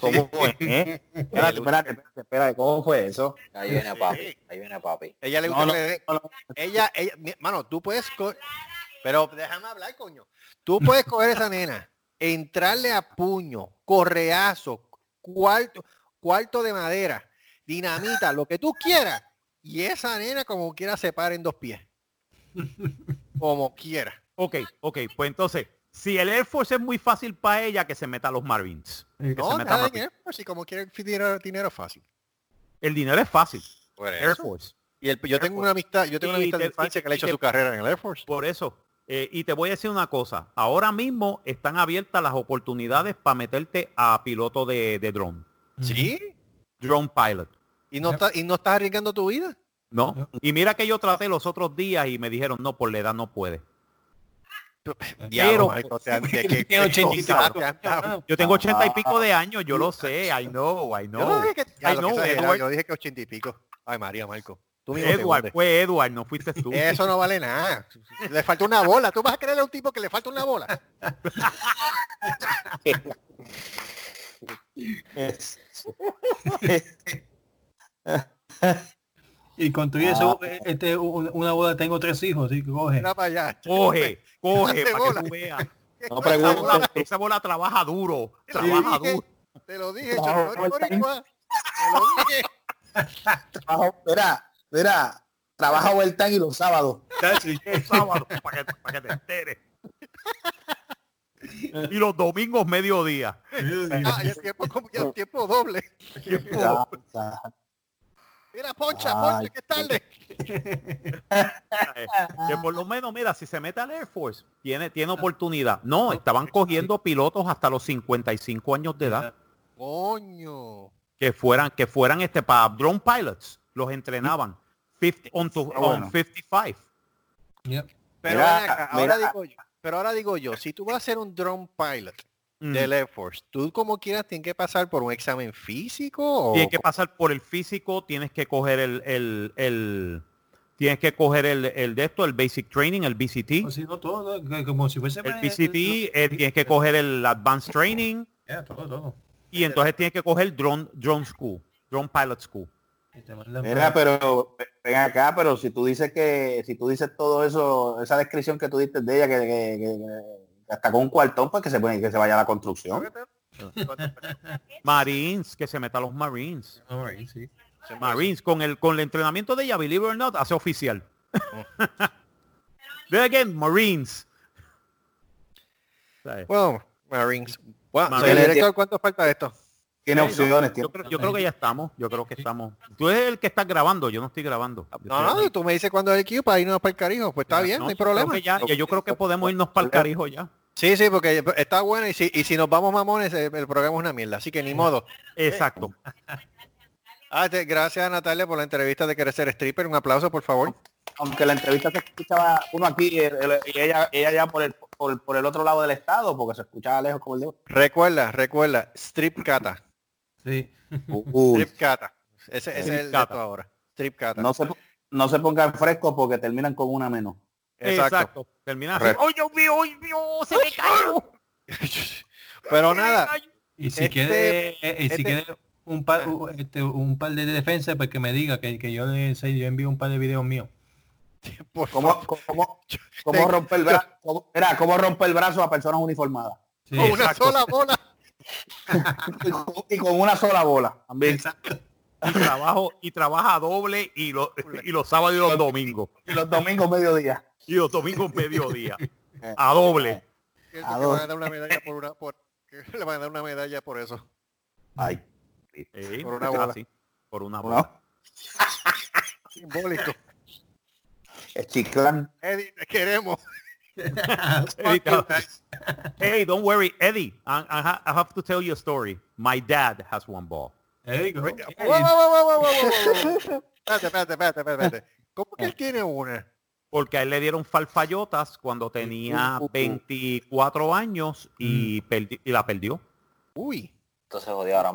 ¿Cómo fue? eh? Espérate, espérate, espérate, espérate, ¿cómo fue eso? Ahí viene papi, ahí viene papi. Ella le gusta No, no, que le den. no, no. Ella, ella, mano, tú puedes, co- pero déjame hablar, coño. Tú puedes coger esa nena, entrarle a puño, correazo, cuarto, cuarto de madera, dinamita, lo que tú quieras, y esa nena como quiera se para en dos pies. Como quiera. Ok, ok, pues entonces, si el Air Force es muy fácil para ella, que se meta a los Marines. Que se No, meta a nada en Marines. Air Force, y como quiere dinero, dinero fácil. El dinero es fácil. Por Air eso. Force. Y el- yo tengo una amistad, yo tengo una amistad de infancia que le ha hecho te- su carrera en el Air Force. Por eso. eh, y te voy a decir una cosa. Ahora mismo están abiertas las oportunidades para meterte a piloto de, de drone. Sí. Drone pilot. Y no, está, y no estás arriesgando tu vida. ¿No? Y mira que yo traté los otros días y me dijeron, no, por la edad no puede. Diablo, Pero- dado. Yo tengo ochenta y pico de años, yo lo sé. I know, I Yo no know. dije que, ya, I yo dije que ochenta y pico. Ay, María, Marco. Tú Edward, fue Edward, no fuiste tú. Eso no vale nada. Le falta una bola. ¿Tú vas a creerle a un tipo que le falta una bola? Y con tu eso, este, un- una boda tengo tres hijos, así que coge. Mira para allá. Coge, coge, Date para bola. que tú veas. No Esa bola, esa bola trabaja duro, trabaja dije. duro. Te lo dije, No, Chorro, no, boricua. Te lo dije. Trabajo, mira, mira, trabaja overtime y los sábados. Para que, para que te enteres. Y los domingos mediodía. Ah, y el tiempo, como que el tiempo doble. Mira, poncha, Ay, poncha, que es tarde. Que por lo menos, mira, si se mete al Air Force, tiene, tiene oportunidad. No, estaban cogiendo pilotos hasta los 55 años de edad. Coño. Que fueran, que fueran este para drone pilots. Los entrenaban. 50, on, to- Ah, bueno. on 55. Yep. Pero Mira, ahora mira. digo yo, pero ahora digo yo, si tú vas a ser un drone pilot Mm. del Air Force, tú como quieras tienes que pasar por un examen físico o Tienes que pasar por el físico, tienes que coger el, el, el- tienes que coger el, el de esto, el basic training, el BCT. O si no, todo, como si fuese... El BCT, eh, tienes que coger el advanced training Ya, todo, todo. y entonces tienes que coger drone, drone school, drone pilot school. Mira, pero ven acá, pero si tú dices que, si tú dices todo eso, esa descripción que tú diste de ella, que, que- que- que hasta con un cuartón, pues que se pone, que se vaya a la construcción. Marines, que se meta a los Marines. Alright, sí. Marines, con el con el entrenamiento de ella, believe it or not, hace oficial. It again, Marines. ¿Sabes? Bueno, Marines. Marines. ¿cuánto falta de esto? Tiene Sí, opciones. Yo tiene- creo, yo creo que ya estamos, yo creo que estamos. Tú eres el que estás grabando, yo no estoy grabando. Yo No, estoy- no, tú me dices cuándo es el Q para irnos para el carijo. Pues está bien, no, hay yo creo problema. que ya, ya yo creo que podemos irnos para el carijo ya. Sí, sí, porque está bueno y si, y si nos vamos mamones, eh, el programa es una mierda. Así que ni modo. Exacto. Ah, te- gracias Natalia por la entrevista de querer ser stripper. Un aplauso, por favor. Aunque la entrevista se escuchaba uno aquí y, el- y ella, ella ya por el, por, por el otro lado del estado, porque se escuchaba lejos como el de... Recuerda, recuerda, strip cata. Sí. Uy, Strip cata. Ese, ese es el Cata. ahora. Strip cata. no, se, no se pongan frescos porque terminan con una menos. Exacto. Termina así. Correcto. ¡Oh, Dios mío! ¡Oh, Dios! ¡Se me cayó! Pero ¡Se me nada, Y si Este- quiere, eh, y si este- quiere un par, este, un par de defensa, pues que me diga que, que yo le yo envío un par de videos míos. Por ¿Cómo, cómo, cómo romper el brazo? Cómo, era, ¿cómo romper el brazo a personas uniformadas? Sí, Con una exacto. sola bola. Y con, y con una sola bola también. exacto. Y trabajo y trabaja doble y, lo- y los sábados y los domingos. Y los domingos mediodía. Y los domingos mediodía. A doble. Que A le dos. van a dar una medalla por una por le van a dar una medalla por eso. Ay. Sí, Por una bola. así, Por una bola. ¿no? Simbólico. El chiclán. Eddie, te queremos. Eddie, hey, don't worry, Eddie. I, I ha- I have to tell you a story. My dad has one ball. There you go. Espérate, espérate, espérate, espérate. ¿Cómo que él tiene una? Porque a él le dieron falfayotas cuando tenía Uh, uh, uh. 24 años y, perdi- y la perdió. Uy. Entonces, jodido, ahora,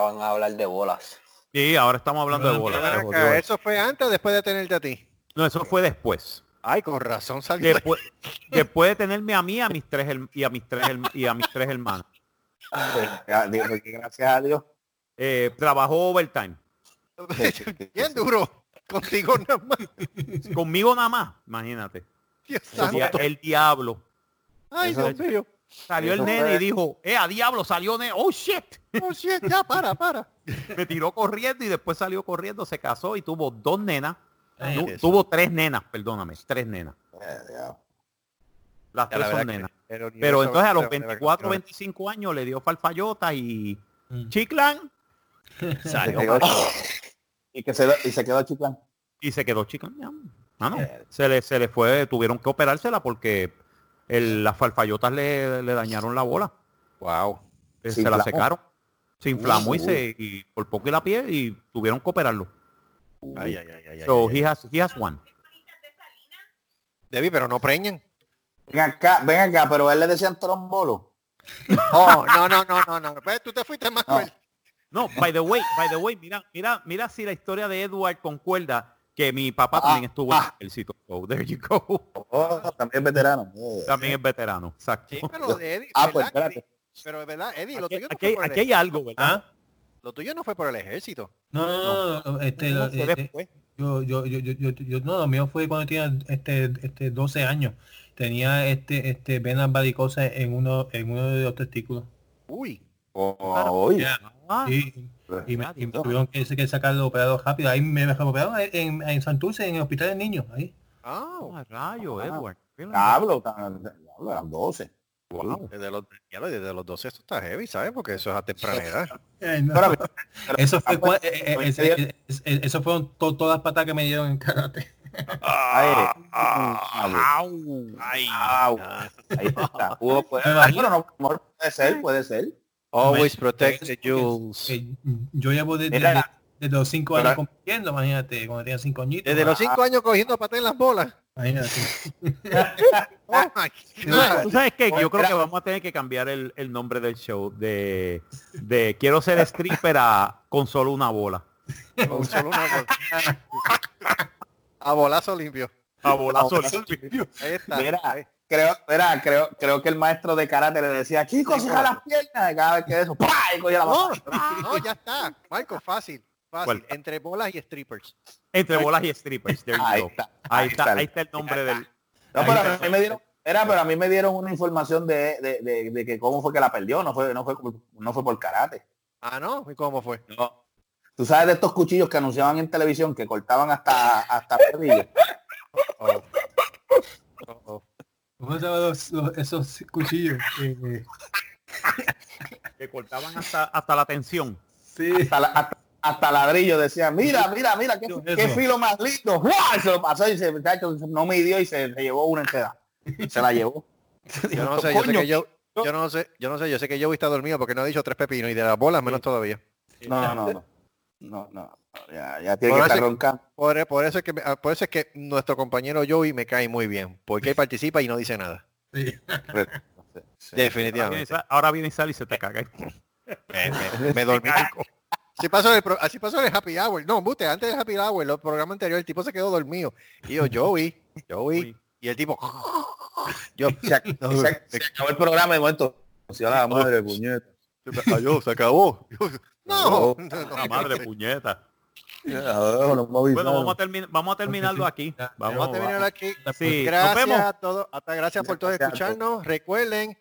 van a hablar de bolas. Y ahora estamos hablando de bola. Ven se acá, jodió eso. ¿Eso fue antes o después de tenerte a ti? No, eso fue después. Ay, con razón salió. de- Después, después de tenerme a mí a mis tres y a mis tres y a mis tres hermanos. Porque Gracias a Dios. Eh, trabajó overtime. Bien duro. Contigo nada más. Conmigo nada más, imagínate. Dios El, diablo. Ay, Eso- Dios mío. Salió el nene fue- y dijo, eh, a diablo, salió nene. Oh, shit. Oh, shit, ya, para, para. Me tiró corriendo y después salió corriendo, se casó y tuvo dos nenas. Ay, Tu- Jesús. tuvo tres nenas, perdóname, tres nenas. Eh. Las la tres son nenas. Pero entonces a los de- de 24, vacaciones. 25 años le dio falfayota y Mm. chiclan. Se Salió quedó- y que se, y se quedó chiclán. y se quedó chiclan. ya. Ah, no. Se le, se le fue, tuvieron que operársela porque el- las falfayotas le, le dañaron la bola. Wow. Eh, Se se la secaron. Se inflamó y se y por poco y la piel y tuvieron que operarlo. Ay, ay, ay, So ay. he has he has one. Debbie, pero no preñan. Ven acá, ven acá, pero él le decían trombolo. Oh, no, no, no, no, no. Ve, Tú te fuiste más No. No, by the way, by the way, mira, mira, mira si la historia de Edward concuerda que mi papá Ah, también estuvo en ah. el ejército. So there you go. Oh, también veterano. Eh. También es veterano, exacto. Sí, pero Eddie. Ah, ¿verdad, pues espérate. Eddie? Pero es verdad, Eddie, lo Aquí, tuyo, no aquí- aquí hay algo, ¿verdad? Lo tuyo no fue por el ejército. No, no, no, no, este, No, lo- fue eh, eh, yo, yo, yo, yo, yo, yo- no, lo mío fue cuando tenía este, este 12 años. Tenía este, este venas varicosas en uno, en uno de los testículos. Uy. Oh. Ya. Ah, Y, y me, y me tuvieron que, que sacarlo operado rápido. Ahí me operaron en, en Santurce, en el hospital de niños. Ahí. Ah, ah, rayo, Ah. Edward. Diablo, eran 12. Wow. desde los, ya lo- desde los 12 esto está heavy, ¿sabes? Porque eso es a temprana edad. Ay, no. Eso fue, ah, cua- eh, eh, eh, eso fueron to- todas las patas que me dieron en karate. Ay, Au. Ay. Au. ahí está. Hubo, imagino. bueno, no, no, puede ser, puede ser. Always protect the jewels. yo llevo desde, Mira, desde- los cinco años compitiendo, imagínate, cuando tenía cinco añitos. Desde los 5 años cogiendo patas en las bolas. Imagínate. Oh ¿Tú sabes- qué? Yo creo que vamos a tener que cambiar el, el nombre del show de, de quiero ser stripper a con solo una bola. Con solo una cosa. A bolazo limpio. A bolazo Ahí está. Mira, Ahí. creo, mira, creo, creo que el maestro de karate le decía, chicos, Sí, las piernas, y cada vez que eso, ¡pah! y cogía la No, no, ya está. Marco, fácil. Fácil. ¿Cuál? Entre bolas y strippers. Entre bolas y strippers. There you Ahí está, Ahí está, ahí está el nombre del. No, pero a mí me dieron, era, pero a mí me dieron una información de, de, de, de que cómo fue que la perdió, no fue, no fue, no fue por karate. Ah, ¿no? ¿Y cómo fue? No. Tú sabes de estos cuchillos que anunciaban en televisión que cortaban hasta hasta perrillo. Oh. Oh, oh. ¿Cómo se llaman los- los- esos cuchillos? Eh, Que cortaban hasta, hasta la tensión. sí. hasta, la- hasta, hasta ladrillo decían, mira, mira, mira, qué, qué filo más lindo. ¡Guau! Se lo pasó y se, muchacho, no midió y se, se llevó una entera. Se la llevó. Yo no sé, yo sé Coño, que yo, yo no sé, yo no sé, yo sé que yo está dormido porque no ha dicho tres pepinos y de las bolas menos todavía. No, no, no. No, no, no, ya, ya tiene Por que estar roncando. Por, por eso es que me- ah, por eso es que nuestro compañero Joey me cae muy bien, porque él participa y no dice nada. sí. Sí. Ahora viene, Definitivamente. Sal- ahora viene Sal y se te caga. Me, me- me dormí. Así pasó, el, así pasó el happy hour. No, mute, antes del happy hour, el programa anterior, el tipo se quedó dormido. Y yo, Joey, Joey. Uy. Y el tipo, yo, Se, ac- se- se acabó el programa de momento. Se la madre, puñeta. Adiós, se acabó. No, no, no, La madre puñeta. Ah, Bueno, vamos a, terminar vamos a terminarlo aquí. Vamos, Vamos a terminar aquí. Sí, Gracias a todos. Hasta gracias por todos. escucharnos. Recuerden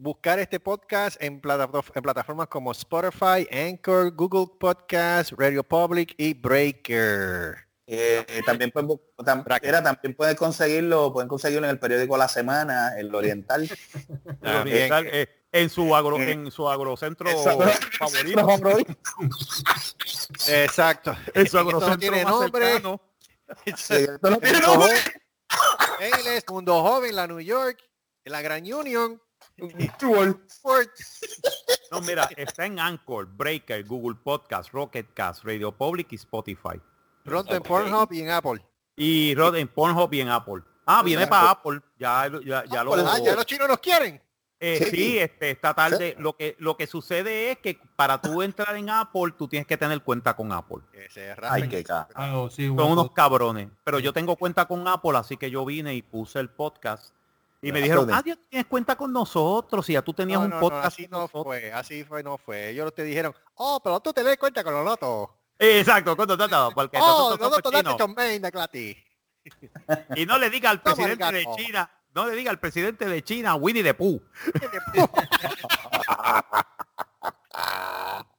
buscar este podcast en, plata- en plataformas como Spotify, Anchor, Google Podcast, Radio Public y Breaker. Eh, eh, también, pueden, tam- era, también pueden conseguirlo, pueden conseguirlo en el periódico La Semana, el Oriental. También. bien, eh, en su agro, Eh, en su agrocentro Exacto. favorito. Exacto. En su no agrocentro tiene más nombre. cercano. No tiene Mundo nombre. Joven, Inglés, Mundo Joven, la New York, la Gran Union. No, mira, está en Anchor, Breaker, Google Podcast, Rocket Cast, Radio Public y Spotify. Pronto en Pornhub y en Apple. Y Rod en Pornhub y en Apple. Ah, viene para Apple. Ya, ya, ya lo. Ah, ya los chinos nos quieren. Eh, Sí. sí, este, esta tarde lo que lo que sucede es que para tú entrar en Apple, tú tienes que tener cuenta con Apple. Que se Ay, qué Ah, oh, sí, Son unos cabrones. Pero yo tengo cuenta con Apple, así que yo vine y puse el podcast. Y me dijeron, ah, Dios, tienes cuenta con nosotros. Y ya tú tenías No, un no, no, podcast así no fue, así fue, no fue. Ellos te dijeron, oh, pero tú te das cuenta con los notos. Exacto, con nosotros, porque Oh, de. Y no le diga al presidente de. China, no le diga al presidente de China, Winnie the Pooh.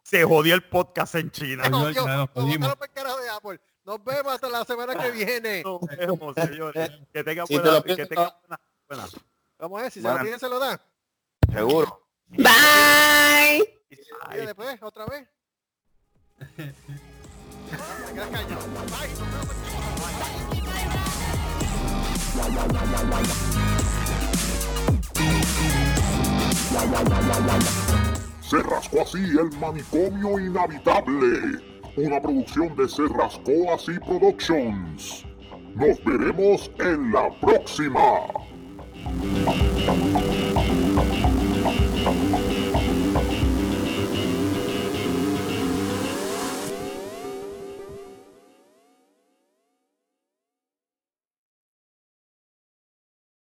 Se jodió el podcast en China. Nos vemos hasta la semana que viene. Nos vemos, señores. Que tengan Si te buena, que tengan buena, buena. Vamos a ver si se lo tiene, se lo da. Seguro. Y después, otra vez. Bye. Se rascó así el manicomio inhabitable. Una producción de Se rascó así Productions. Nos veremos en la próxima. Música